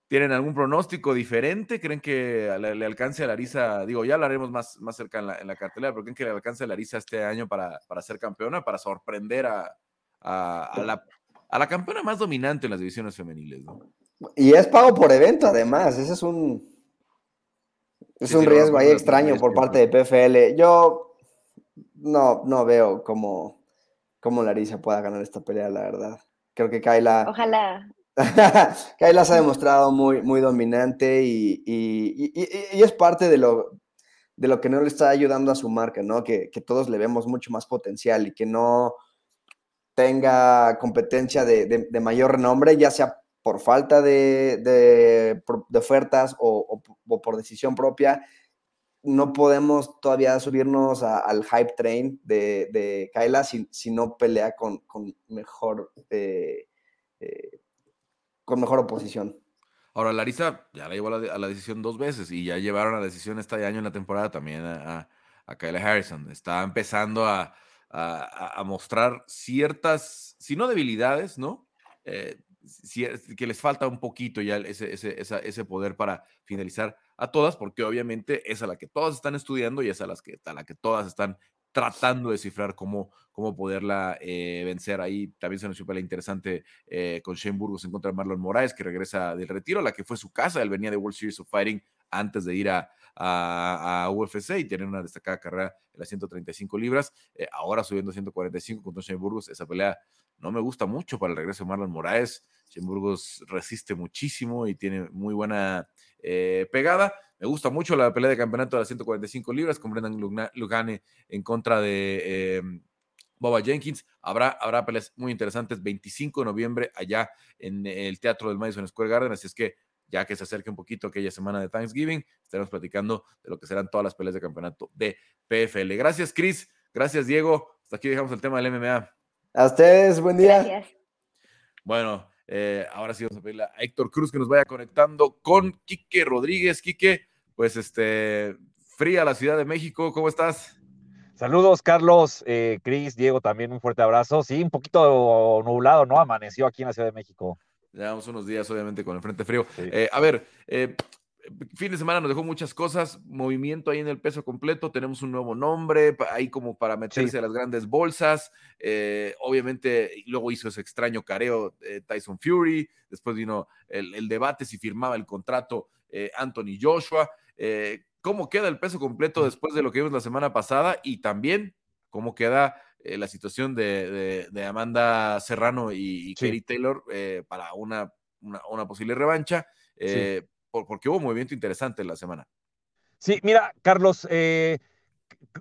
¿Tienen algún pronóstico diferente? ¿Creen que le, alcance a Larisa? Digo, ya hablaremos más, más cerca en la, en cartelera, pero ¿creen que le alcance a Larisa este año para, para ser campeona, para sorprender a, a, la, a, la, campeona más dominante en las divisiones femeniles? Y es pago por evento, además. Ese es un, es un riesgo ahí extraño por parte de PFL. Yo no, no veo cómo, cómo Larisa pueda ganar esta pelea, la verdad. Creo que Kyla. Ojalá. *laughs* Kyla se ha demostrado muy, muy dominante y, es parte de lo, de lo que no le está ayudando a su marca, ¿no? Que, todos le vemos mucho más potencial y que no tenga competencia de, mayor renombre, ya sea por falta de, ofertas o, por decisión propia, no podemos todavía subirnos al hype train de, de Kyla si, no pelea con, mejor eh, eh, con mejor oposición. Ahora, Larisa ya la llevó a la, decisión dos veces y ya llevaron a la decisión este año en la temporada también a, a, Kyla Harrison. Está empezando a, mostrar ciertas, si no debilidades, ¿no? Eh, que les falta un poquito ya ese, ese, ese poder para finalizar a todas, porque obviamente es a la que todas están estudiando y es a, las que, la que todas están tratando de descifrar cómo, cómo poderla eh, vencer. Ahí también se nos hizo la interesante eh, con Shane Burgos en contra de Marlon Moraes, que regresa del retiro, la que fue su casa. Él venía de World Series of Fighting antes de ir a, a, UFC y tener una destacada carrera en las 135 libras. Eh, ahora subiendo a 145 contra Shane Burgos. Esa pelea no me gusta mucho para el regreso de Marlon Moraes. Shane Burgos resiste muchísimo y tiene muy buena eh, pegada. Me gusta mucho la pelea de campeonato de las 145 libras con Brendan Lugane en contra de em, Boba Jenkins. Habrá, habrá peleas muy interesantes 25 de noviembre allá en el Teatro del Madison Square Garden. Así es que ya que se acerque un poquito aquella semana de Thanksgiving, estaremos platicando de lo que serán todas las peleas de campeonato de PFL. Gracias, Chris. Gracias, Diego. Hasta aquí dejamos el tema del MMA. A ustedes, buen día. Gracias. Bueno, eh, ahora sí vamos a pedirle a Héctor Cruz que nos vaya conectando con Quique Rodríguez. Quique, pues este, fría la Ciudad de México, ¿cómo estás? Saludos, Carlos, eh, Cris, Diego, también un fuerte abrazo. Sí, un poquito nublado, ¿no? Amaneció aquí en la Ciudad de México. Llevamos unos días, obviamente, con el frente frío. Eh, a ver, eh, fin de semana nos dejó muchas cosas, movimiento ahí en el peso completo, tenemos un nuevo nombre, ahí como para meterse a las grandes bolsas, eh, obviamente luego hizo ese extraño careo Tyson Fury, después vino el, debate si firmaba el contrato eh, Anthony Joshua, eh, cómo queda el peso completo después de lo que vimos la semana pasada y también cómo queda la situación de, Amanda Serrano y, Kerry Taylor para una, una, posible revancha porque hubo un movimiento interesante en la semana. Sí, mira, Carlos, eh,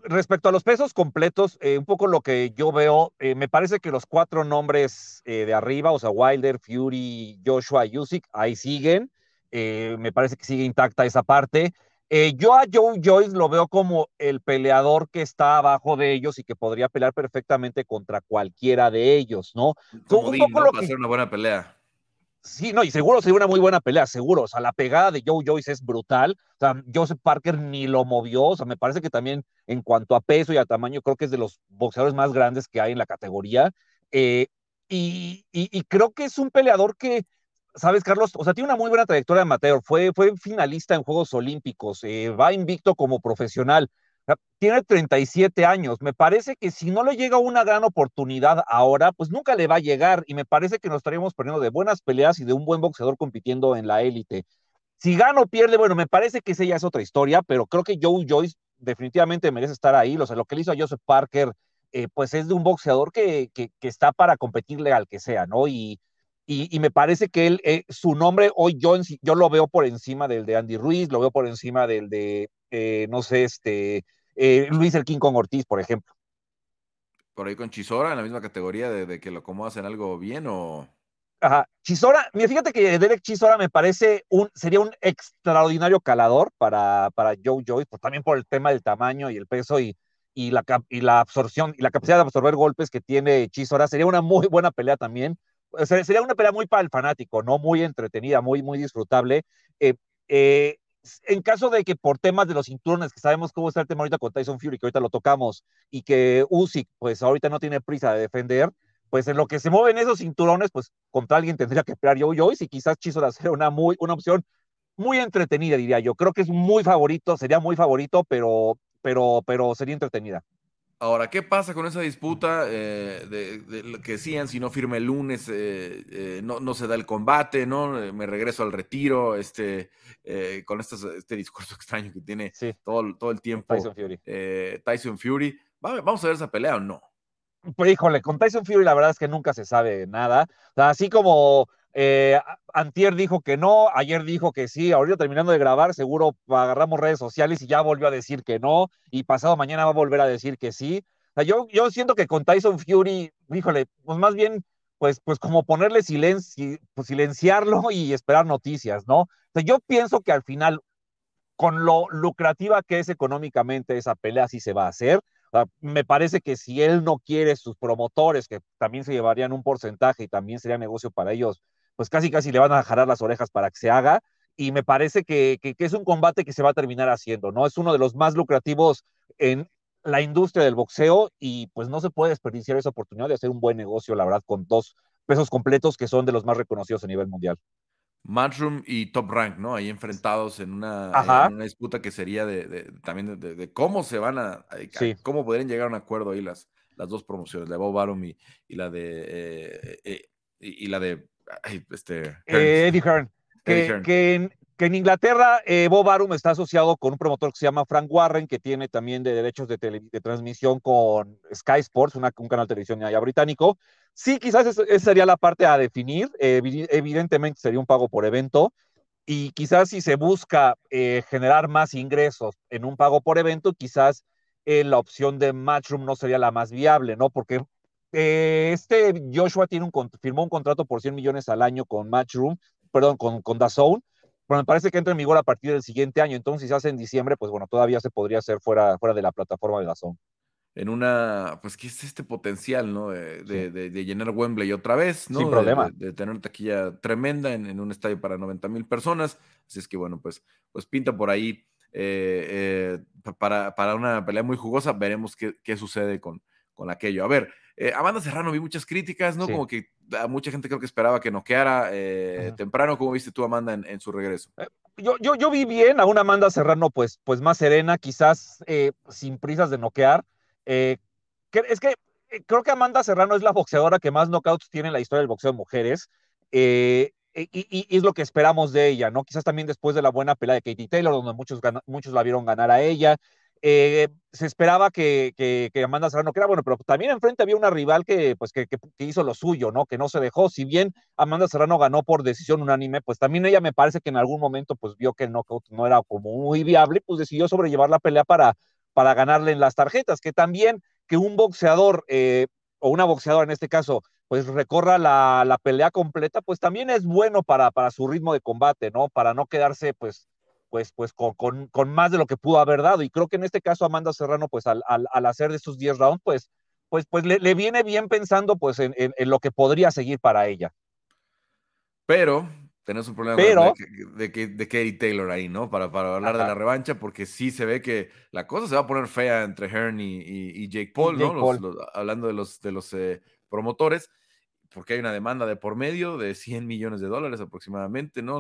respecto a los pesos completos, eh, un poco lo que yo veo, eh, me parece que los cuatro nombres de arriba, o sea, Wilder, Fury, Joshua, Usyk, ahí siguen. me parece que sigue intacta esa parte. Yo a Joe Joyce lo veo como el peleador que está abajo de ellos y que podría pelear perfectamente contra cualquiera de ellos, ¿no? Como un poco lo que... hacer una buena pelea. Sí, no, y seguro sería una muy buena pelea, seguro. O sea, la pegada de Joe Joyce es brutal. O sea, Joseph Parker ni lo movió. O sea, me parece que también en cuanto a peso y a tamaño, creo que es de los boxeadores más grandes que hay en la categoría. Eh, y, y, creo que es un peleador que, ¿sabes, Carlos? O sea, tiene una muy buena trayectoria amateur. Fue, fue finalista en Juegos Olímpicos. Eh, va invicto como profesional tiene 37 años. Me parece que si no le llega una gran oportunidad ahora, pues nunca le va a llegar. Y me parece que nos estaríamos perdiendo de buenas peleas y de un buen boxeador compitiendo en la élite. Si gana o pierde, bueno, me parece que esa ya es otra historia, pero creo que Joe Joyce definitivamente merece estar ahí. O sea, lo que le hizo a Joseph Parker, eh, pues es de un boxeador que, que, está para competirle al que sea, ¿no? Y, y, me parece que él, eh, su nombre hoy yo, yo lo veo por encima del de Andy Ruiz, lo veo por encima del de, eh, no sé, este, eh, Luis el King con Ortiz, por ejemplo. Por ahí con Chisora, en la misma categoría de, que lo acomodas en algo bien o. Ajá, Chisora, mira, fíjate que Derek Chisora me parece un, sería un extraordinario calador para, para Joe Joyce, pues también por el tema del tamaño y el peso y, y, la, y la absorción y la capacidad de absorber golpes que tiene Chisora. Sería una muy buena pelea también. Sería una pelea muy para el fanático, ¿no? Muy entretenida, muy, muy disfrutable. eh, eh en caso de que por temas de los cinturones, que sabemos cómo está el tema ahorita con Tyson Fury, que ahorita lo tocamos, y que Usyk, pues ahorita no tiene prisa de defender, pues en lo que se mueven esos cinturones, pues contra alguien tendría que esperar yo Joyce y quizás Chisora *laughs* sea una, muy, una opción muy entretenida, diría yo. Creo que es muy favorito, sería muy favorito, pero, pero, pero sería entretenida. Ahora, ¿qué pasa con esa disputa eh, de, que decían, si no firme el lunes, eh, eh, no, no, se da el combate, ¿no? me regreso al retiro, este, con este discurso *laughs* extraño que tiene todo, todo el tiempo Tyson Fury. Tyson Fury. ¿Vamos a ver esa pelea o no? Pues híjole, con Tyson Fury la verdad es que nunca se sabe nada. así como eh, Antier dijo que no, ayer dijo que sí, ahorita terminando de grabar, seguro agarramos redes sociales y ya volvió a decir que no, y pasado mañana va a volver a decir que sí. yo, yo siento que con Tyson Fury, híjole, pues más bien, pues, pues como ponerle silencio, pues silenciarlo *laughs* y esperar noticias, ¿no? yo pienso que al final, con lo lucrativa que es económicamente esa pelea, sí se va a hacer. me parece que si él no quiere sus promotores, que también se llevarían un porcentaje y también sería negocio para ellos, pues casi casi le van a jalar las orejas para que se haga. Y me parece que, que, es un combate que se va a terminar haciendo, ¿no? Es uno de los más lucrativos en la industria del boxeo y pues no se puede desperdiciar esa oportunidad de hacer un buen negocio, la verdad, con dos pesos completos que son de los más reconocidos a nivel mundial. Matchroom y Top Rank, ¿no? Ahí enfrentados en una, una disputa que sería de, también de, cómo se van a, cómo podrían llegar a un acuerdo ahí las, las dos promociones, la de Bob Arum y, la de eh, eh, y, la de este, eh, Eddie Hearn. Que, en, Inglaterra eh, Bob Arum está asociado con un promotor que se llama Frank Warren, que tiene también de derechos de, transmisión con Sky Sports, un canal de televisión allá británico. Sí, quizás esa sería la parte a definir. evidentemente sería un pago por evento. Y quizás si se busca eh, generar más ingresos en un pago por evento, quizás la opción de Matchroom no sería la más viable, ¿no? Porque eh, este Joshua tiene un, firmó un contrato por 100 millones al año con Matchroom, perdón, con, con DAZN, pero me parece que entra en vigor a partir del siguiente año. Entonces, si se hace en diciembre, pues bueno, todavía se podría hacer fuera, fuera de la plataforma de DAZN. En una, pues, ¿qué es este potencial, no? De, de, llenar Wembley otra vez, ¿no? Sin problema. De, tener una taquilla tremenda en, un estadio para 90 mil personas. Así es que, bueno, pues, pues pinta por ahí eh, eh, para, para, una pelea muy jugosa. Veremos qué, qué sucede con, con aquello. A ver, eh, Amanda Serrano vi muchas críticas, ¿no? Como que a mucha gente creo que esperaba que noqueara eh, temprano. ¿Cómo viste tú, Amanda, en, su regreso? Eh, yo, yo, yo, vi bien a una Amanda Serrano, pues, pues más serena, quizás sin prisas de noquear. es que creo que Amanda Serrano es la boxeadora que más knockouts tiene en la historia del boxeo de mujeres. Y, es lo que esperamos de ella, ¿no? Quizás también después de la buena pelea de Katie Taylor, donde muchos, muchos la vieron ganar a ella, eh, se esperaba que, Amanda Serrano, que bueno, pero también enfrente había una rival que, pues, que, hizo lo suyo, ¿no? Que no se dejó. Si bien Amanda Serrano ganó por decisión unánime, pues también ella me parece que en algún momento, pues vio que no era como muy viable, pues decidió sobrellevar la pelea para, para ganarle en las tarjetas. Que también que un boxeador, eh, o una boxeadora en este caso, pues recorra la, la pelea completa, pues también es bueno para, para su ritmo de combate, ¿no? Para no quedarse, pues, pues, pues con, con, más de lo que pudo haber dado. Y creo que en este caso Amanda Serrano, pues al, al, hacer de esos 10 rounds, pues, pues, pues le, viene bien pensando pues en, en, lo que podría seguir para ella. Pero tenemos un problema Pero, de, de, de, Katie Taylor ahí, ¿no? Para, para hablar de la revancha, porque sí se ve que la cosa se va a poner fea entre Hearn y, y, Jake Paul, ¿no? Los, hablando de los, de los eh, promotores, porque hay una demanda de por medio de 100 millones de dólares aproximadamente, ¿no?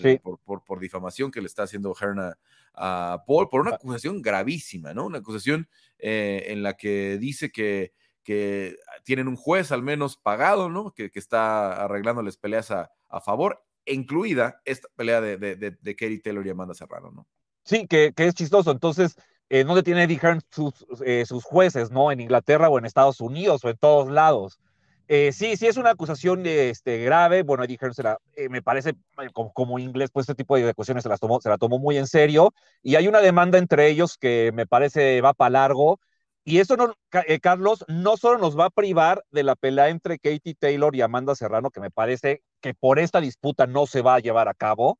Sí. Por, por, por, difamación que le está haciendo Hearn a, a, Paul, por una ah. acusación gravísima, ¿no? Una acusación eh, en la que dice que que tienen un juez al menos pagado, ¿no? Que, que está arreglándoles peleas a, a, favor incluida esta pelea de, de, de, Katie Taylor y Amanda Serrano, ¿no? Sí, que, que es chistoso. Entonces, eh, ¿dónde tiene Eddie Hearn sus, eh, sus, jueces, no? En Inglaterra o en Estados Unidos o en todos lados. Eh, sí, sí es una acusación este, grave. Bueno, Eddie Hearn la, eh, me parece, eh, como, como, inglés, pues este tipo de acusaciones se, las tomó, se la tomó muy en serio. Y hay una demanda entre ellos que me parece va para largo. Y eso, no, Carlos, no solo nos va a privar de la pelea entre Katie Taylor y Amanda Serrano, que me parece que por esta disputa no se va a llevar a cabo,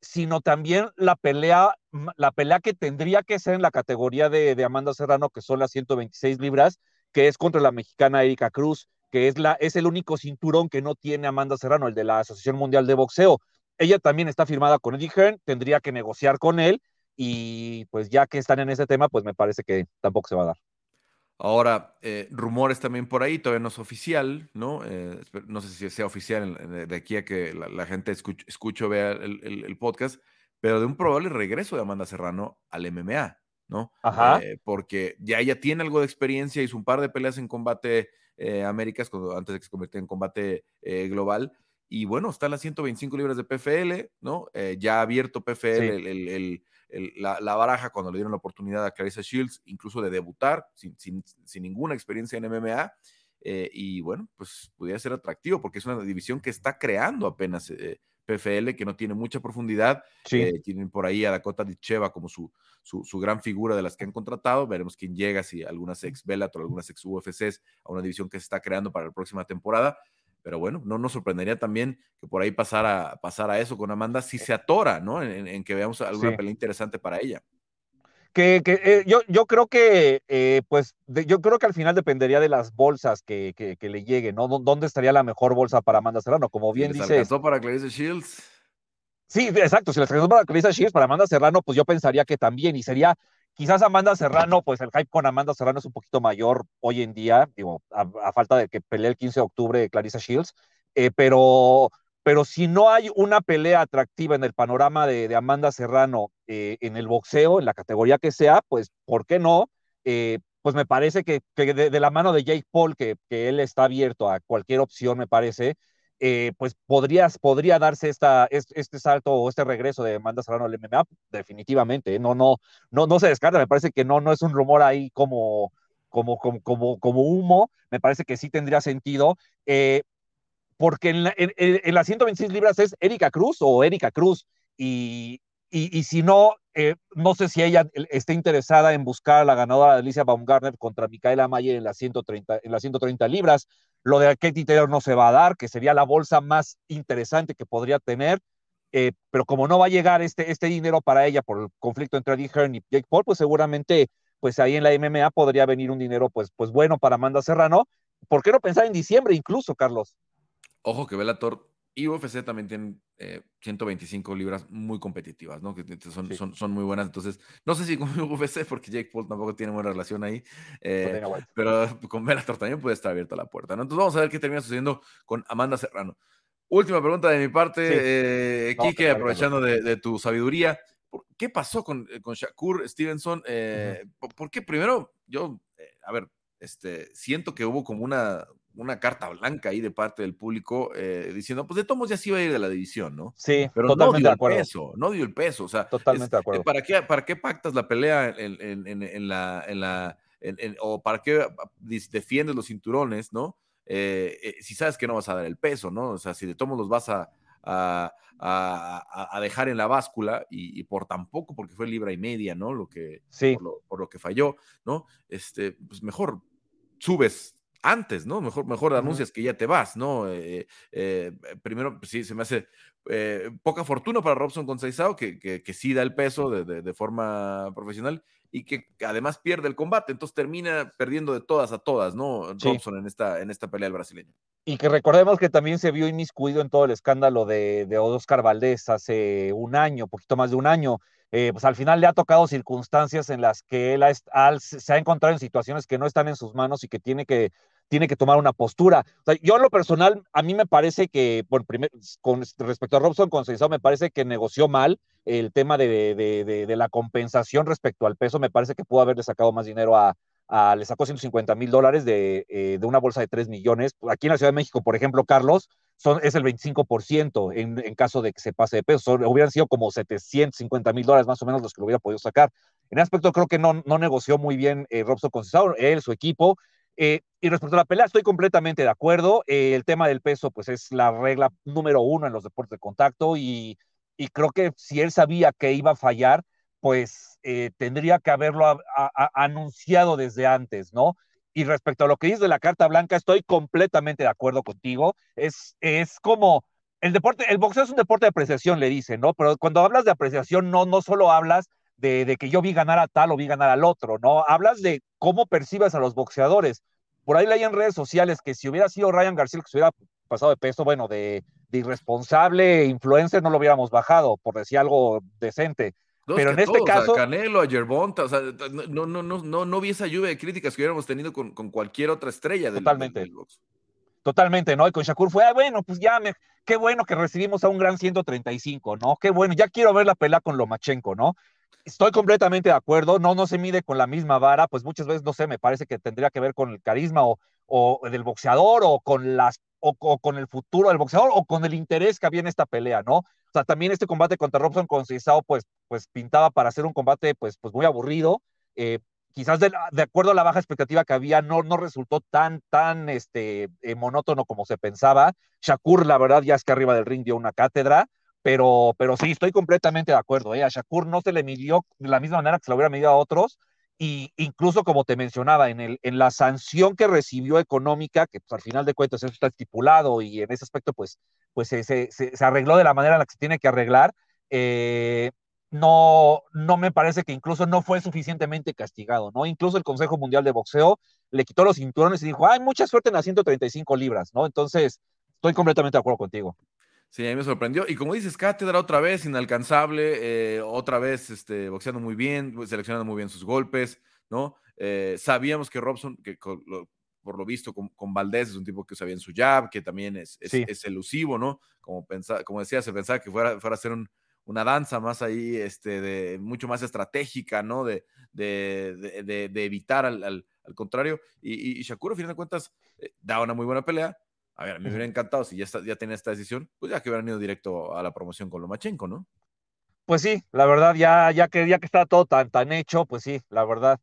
sino también la pelea, la pelea que tendría que ser en la categoría de, de, Amanda Serrano, que son las 126 libras, que es contra la mexicana Erika Cruz, que es, la, es el único cinturón que no tiene Amanda Serrano, el de la Asociación Mundial de Boxeo. Ella también está firmada con Eddie Hearn, tendría que negociar con él y pues ya que están en ese tema, pues me parece que tampoco se va a dar. Ahora, eh, rumores también por ahí, todavía no es oficial, ¿no? Eh, no sé si sea oficial de aquí a que la, gente escuche, o vea el, podcast, pero de un probable regreso de Amanda Serrano al MMA, ¿no? Ajá. Eh, porque ya ella tiene algo de experiencia, hizo un par de peleas en combate Américas, antes de que se convirtiera en combate global, y bueno, está en las 125 libras de PFL, ¿no? ya ha abierto PFL el la, baraja cuando le dieron la oportunidad a Clarissa Shields, incluso de debutar sin, sin, ninguna experiencia en MMA. Eh, y bueno, pues pudiera ser atractivo porque es una división que está creando apenas eh, PFL, que no tiene mucha profundidad. Eh, tienen por ahí a Dakota Dicheva como su, su, gran figura de las que han contratado. Veremos quién llega, si algunas ex Bellator, algunas ex UFCs, a una división que se está creando para la próxima temporada. Pero bueno, no nos sorprendería también que por ahí pasara, pasara eso con Amanda si se atora, ¿no? En, que veamos alguna pelea interesante para ella. Que, que eh, yo, yo creo que, eh, pues, yo creo que al final dependería de las bolsas que, que, le lleguen, ¿no? ¿Dónde estaría la mejor bolsa para Amanda Serrano? Como bien dice. alcanzó para Clarissa Shields? Sí, exacto. Si les alcanzó para Clarissa Shields, para Amanda Serrano, pues yo pensaría que también, y sería Quizás Amanda Serrano, pues el hype con Amanda Serrano es un poquito mayor hoy en día, digo, a, falta de que pelee el 15 de octubre Clarissa Shields, eh, pero, pero si no hay una pelea atractiva en el panorama de, Amanda Serrano eh, en el boxeo, en la categoría que sea, pues, ¿por qué no? Eh, pues me parece que, de, la mano de Jake Paul, que, que él está abierto a cualquier opción, me parece, eh, pues podría, podría darse esta, este, salto o este regreso de Amanda Serrano al MMA, definitivamente, ¿eh? no, no, no, no se descarta, me parece que no, no es un rumor ahí como, como, como, como, como humo, me parece que sí tendría sentido, eh, porque en, en, las 126 libras es Erika Cruz o Erika Cruz, y, y, si no, no sé si ella esté interesada en buscar a la ganadora de Alicia Baumgartner contra Micaela Mayer en las 130, en las 130 libras. Lo de Katie Taylor no se va a dar, que sería la bolsa más interesante que podría tener. Eh, pero como no va a llegar este, este dinero para ella por el conflicto entre Eddie Hearn y Jake Paul, pues seguramente pues ahí en la MMA podría venir un dinero pues, pues bueno para Amanda Serrano. ¿Por qué no pensar en diciembre incluso, Carlos? Ojo que Bellator y UFC también tienen 125 eh, libras muy competitivas, ¿no? Que son, son, son, muy buenas. Entonces, no sé si con *laughs* UFC, porque Jake Paul tampoco tiene buena relación ahí, eh, pero con Bellator también puede estar abierta la puerta, ¿no? Entonces, vamos a ver qué termina sucediendo con Amanda Serrano. Última pregunta de mi parte, sí. Kike, aprovechando de, tu sabiduría. ¿Qué pasó con, con Shakur Stevenson? ¿Por qué primero yo, a ver, este, siento que hubo como una, una carta blanca ahí de parte del público eh, diciendo, pues de Tomos ya sí iba a ir de la división, ¿no? Sí, pero no dio el peso, no dio el peso. O sea, totalmente de acuerdo. ¿para qué, ¿Para qué pactas la pelea en, en, en, la, en la o para qué defiendes los cinturones, ¿no? Eh, eh, si sabes que no vas a dar el peso, ¿no? O sea, si de Tomos los vas a, a, a, dejar en la báscula y, por tampoco, porque fue libra y media, ¿no? Lo que, sí. por, lo, por lo que falló, ¿no? Este, pues mejor subes antes, ¿no? Mejor, mejor anuncias que ya te vas, ¿no? Eh, eh, primero, pues sí, se me hace eh, poca fortuna para Robson con que, que, que, sí da el peso de, de, forma profesional y que además pierde el combate, entonces termina perdiendo de todas a todas, ¿no? Robson en esta, en esta pelea del brasileño. Y que recordemos que también se vio inmiscuido en todo el escándalo de, de Oscar Valdés hace un año, poquito más de un año. Eh, pues al final le ha tocado circunstancias en las que él se ha encontrado en situaciones que no están en sus manos y que tiene que tiene que tomar una postura. yo lo personal, a mí me parece que, por primer, con respecto a Robson Conceição, me parece que negoció mal el tema de, de, la compensación respecto al peso. Me parece que pudo haberle sacado más dinero a, a le sacó 150 mil dólares de, eh, de, una bolsa de 3 millones. Aquí en la Ciudad de México, por ejemplo, Carlos, son, es el 25% en, en caso de que se pase de peso. hubieran sido como 750 mil dólares más o menos los que lo hubiera podido sacar. En aspecto creo que no, no negoció muy bien eh, Robson Conceição, él, su equipo, eh, y respecto a la pelea, estoy completamente de acuerdo. Eh, el tema del peso, pues es la regla número uno en los deportes de contacto y, y creo que si él sabía que iba a fallar, pues eh, tendría que haberlo anunciado desde antes, ¿no? Y respecto a lo que dices de la carta blanca, estoy completamente de acuerdo contigo. Es, es como el deporte, el boxeo es un deporte de apreciación, le dicen, ¿no? Pero cuando hablas de apreciación, no, no solo hablas de, que yo vi ganar a tal o vi ganar al otro, ¿no? Hablas de cómo percibes a los boxeadores. Por ahí leí en redes sociales que si hubiera sido Ryan García que se hubiera pasado de peso, bueno, de, irresponsable influencer, no lo hubiéramos bajado, por decir algo decente. Pero en este caso. A Canelo, a Yerbonta, o sea, no, no, no, no, no vi esa lluvia de críticas que hubiéramos tenido con, con cualquier otra estrella del, Totalmente. Del box. Totalmente, ¿no? Y con Shakur fue, ah, bueno, pues ya, me, qué bueno que recibimos a un gran 135, ¿no? Qué bueno, ya quiero ver la pelea con Lomachenko, ¿no? Estoy completamente de acuerdo, no, no se mide con la misma vara, pues muchas veces, no sé, me parece que tendría que ver con el carisma o, o del boxeador o con las o, con el futuro del boxeador o con el interés que había en esta pelea, ¿no? O sea, también este combate contra Robson con pues, pues pintaba para ser un combate, pues, pues muy aburrido. Eh, quizás de, de, acuerdo a la baja expectativa que había, no, no resultó tan, tan este, eh, monótono como se pensaba. Shakur, la verdad, ya es que arriba del ring dio una cátedra. Pero, pero sí, estoy completamente de acuerdo. ¿eh? A Shakur no se le midió de la misma manera que se lo hubiera medido a otros. Y incluso, como te mencionaba, en, la sanción que recibió económica, que pues, al final de cuentas eso está estipulado y en ese aspecto, pues, pues se arregló de la manera en la que se tiene que arreglar, eh, no, no me parece que incluso no fue suficientemente castigado, ¿no? Incluso el Consejo Mundial de Boxeo le quitó los cinturones y dijo, hay mucha suerte en las 135 libras, ¿no? Entonces, estoy completamente de acuerdo contigo. Sí, a mí me sorprendió. Y como dices, Cátedra otra vez inalcanzable, eh, otra vez este, boxeando muy bien, seleccionando muy bien sus golpes, ¿no? Eh, sabíamos que Robson, que por lo visto con, con, Valdés es un tipo que usa bien su jab, que también es, es, elusivo, ¿no? Como, pensa, como decía, se pensaba que fuera, fuera a ser una danza más ahí, este, de, mucho más estratégica, ¿no? De, de, de evitar al, al, al, contrario. Y, y, Shakur, a fin de cuentas, eh, da una muy buena pelea a ver, me hubiera encantado si ya, ya tenía esta decisión, pues ya que hubieran ido directo a la promoción con Lomachenko, ¿no? Pues sí, la verdad, ya, ya que ya que está todo tan, tan hecho, pues sí, la verdad.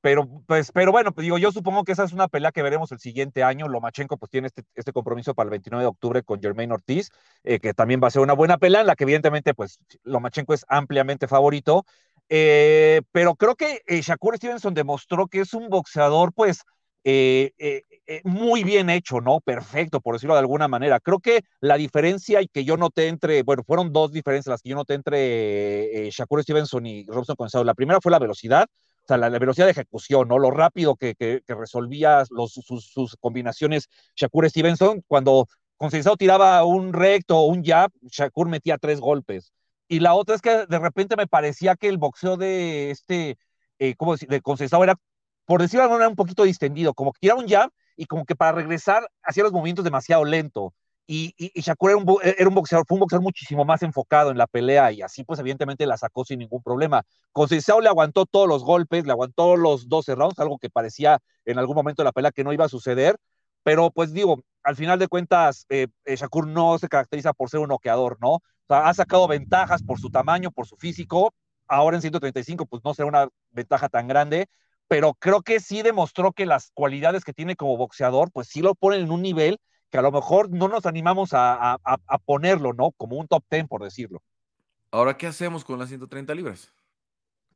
Pero, pues, pero bueno, pues digo, yo supongo que esa es una pelea que veremos el siguiente año. Lomachenko pues tiene este, este compromiso para el 29 de octubre con Germain Ortiz, eh, que también va a ser una buena pelea, en la que evidentemente pues Lomachenko es ampliamente favorito. Eh, pero creo que eh, Shakur Stevenson demostró que es un boxeador pues eh, eh, eh, muy bien hecho, ¿no? Perfecto, por decirlo de alguna manera. Creo que la diferencia y que yo noté entre, bueno, fueron dos diferencias las que yo noté entre Shakur Stevenson y Robson Gonzalo. La primera fue la velocidad, o sea, la, velocidad de ejecución, ¿no? Lo rápido que, que, resolvía los, sus, combinaciones Shakur Stevenson. Cuando Conceição tiraba un recto o un jab, Shakur metía tres golpes. Y la otra es que de repente me parecía que el boxeo de este, ¿cómo decir? De Conceição era por decirlo de alguna un poquito distendido, como que tiraba un jab y como que para regresar hacía los movimientos demasiado lento. Y, y, Shakur era un, boxeador, fue un boxeador muchísimo más enfocado en la pelea y así pues evidentemente la sacó sin ningún problema. Conceição le aguantó todos los golpes, le aguantó los 12 rounds, algo que parecía en algún momento de la pelea que no iba a suceder, pero pues digo, al final de cuentas, eh, eh, Shakur no se caracteriza por ser un noqueador, ¿no? O sea, ha sacado ventajas por su tamaño, por su físico, ahora en 135 pues no será una ventaja tan grande, pero creo que sí demostró que las cualidades que tiene como boxeador, pues sí lo ponen en un nivel que a lo mejor no nos animamos a, ponerlo, ¿no? Como un top 10, por decirlo. Ahora, ¿qué hacemos con las 130 libras?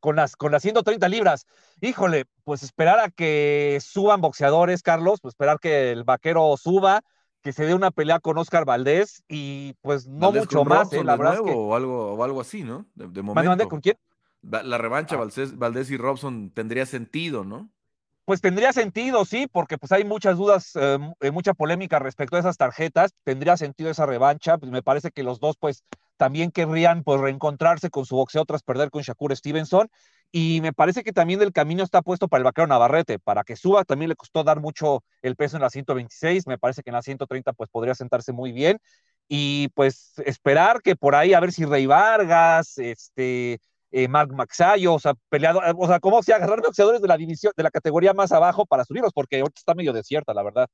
Con las, con las 130 libras, híjole, pues esperar a que suban boxeadores, Carlos, pues esperar que el vaquero suba, que se dé una pelea con Oscar Valdés y pues no mucho más, ¿eh? la verdad o algo o algo así, ¿no? De, momento. ¿Con quién? La revancha ah. Valdés, y Robson tendría sentido, ¿no? Pues tendría sentido, sí, porque pues hay muchas dudas, eh, eh, mucha polémica respecto a esas tarjetas. Tendría sentido esa revancha. Pues me parece que los dos, pues, también querrían pues reencontrarse con su boxeo tras perder con Shakur Stevenson. Y me parece que también el camino está puesto para el vaquero Navarrete, para que suba. También le costó dar mucho el peso en la 126. Me parece que en la 130 pues podría sentarse muy bien. Y pues esperar que por ahí a ver si Rey Vargas, este, eh, Mark Maxayo, o sea, peleado, eh, o sea, cómo se agarrar boxeadores de la división, de la categoría más abajo para subirlos, porque ahorita está medio desierta, la verdad.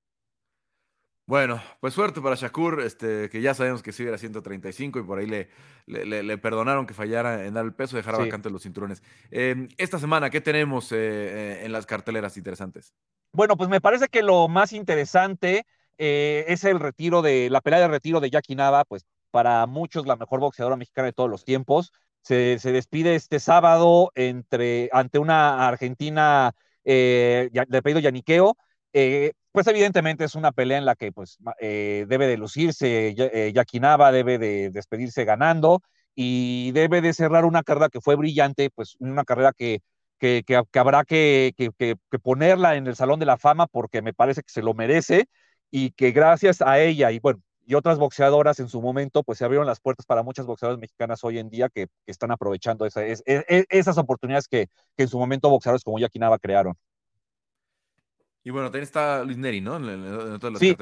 Bueno, pues suerte para Shakur, este, que ya sabemos que sí era 135 y por ahí le, le, perdonaron que fallara en dar el peso, dejar vacante los cinturones. Em, esta semana, ¿qué tenemos eh, en las carteleras interesantes? Bueno, pues me parece que lo más interesante es el retiro de, la pelea de retiro de Jackie Nava, pues para muchos la mejor boxeadora mexicana de todos los tiempos se, despide este sábado entre, ante una Argentina eh, de apellido Yaniqueo. Eh, pues evidentemente es una pelea en la que pues, eh, debe de lucirse Yaquinaba, debe de despedirse ganando y debe de cerrar una carrera que fue brillante, pues una carrera que, que, que, habrá que, que, ponerla en el Salón de la Fama porque me parece que se lo merece y que gracias a ella y bueno, y otras boxeadoras en su momento, pues se abrieron las puertas para muchas boxeadoras mexicanas hoy en día que, están aprovechando esas oportunidades que, en su momento boxeadores como Jackie Nava crearon. Y bueno, también está Luis Neri, ¿no? En, todas las sí.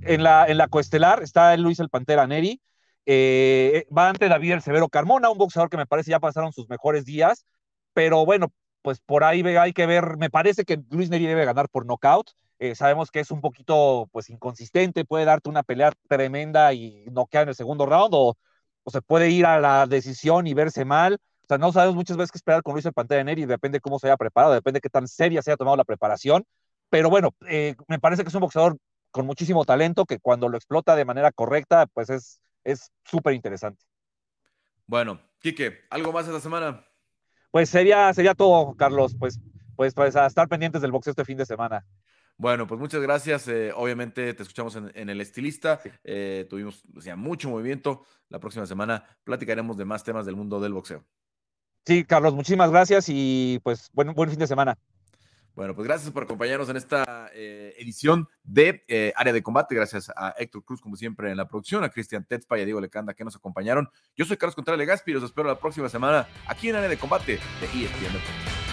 En la, en la coestelar está Luis el Pantera Neri. Eh, va ante David el Severo Carmona, un boxeador que me parece ya pasaron sus mejores días, pero bueno, pues por ahí hay que ver, me parece que Luis Neri debe ganar por knockout. Eh, sabemos que es un poquito pues inconsistente, puede darte una pelea tremenda y noquear en el segundo round o, o se puede ir a la decisión y verse mal. O sea, no sabemos muchas veces qué esperar con Luis el Pantera Neri, depende cómo se haya preparado, depende de qué tan seria se haya tomado la preparación. Pero bueno, eh, me parece que es un boxeador con muchísimo talento que cuando lo explota de manera correcta, pues es súper interesante. Bueno, Quique, ¿algo más esta semana? Pues sería, sería todo, Carlos. Pues, pues, pues a estar pendientes del boxeo este fin de semana. Bueno, pues muchas gracias. Eh, obviamente te escuchamos en, el estilista. Eh, tuvimos mucho movimiento. La próxima semana platicaremos de más temas del mundo del boxeo. Sí, Carlos, muchísimas gracias y pues buen, buen fin de semana. Bueno, pues gracias por acompañarnos en esta eh, edición de Área de Combate. Gracias a Héctor Cruz, como siempre, en la producción, a Cristian Tetzpa y a Diego Lecanda que nos acompañaron. Yo soy Carlos Contreras Legaspi y los espero la próxima semana aquí en Área de Combate de ESPN Deportes.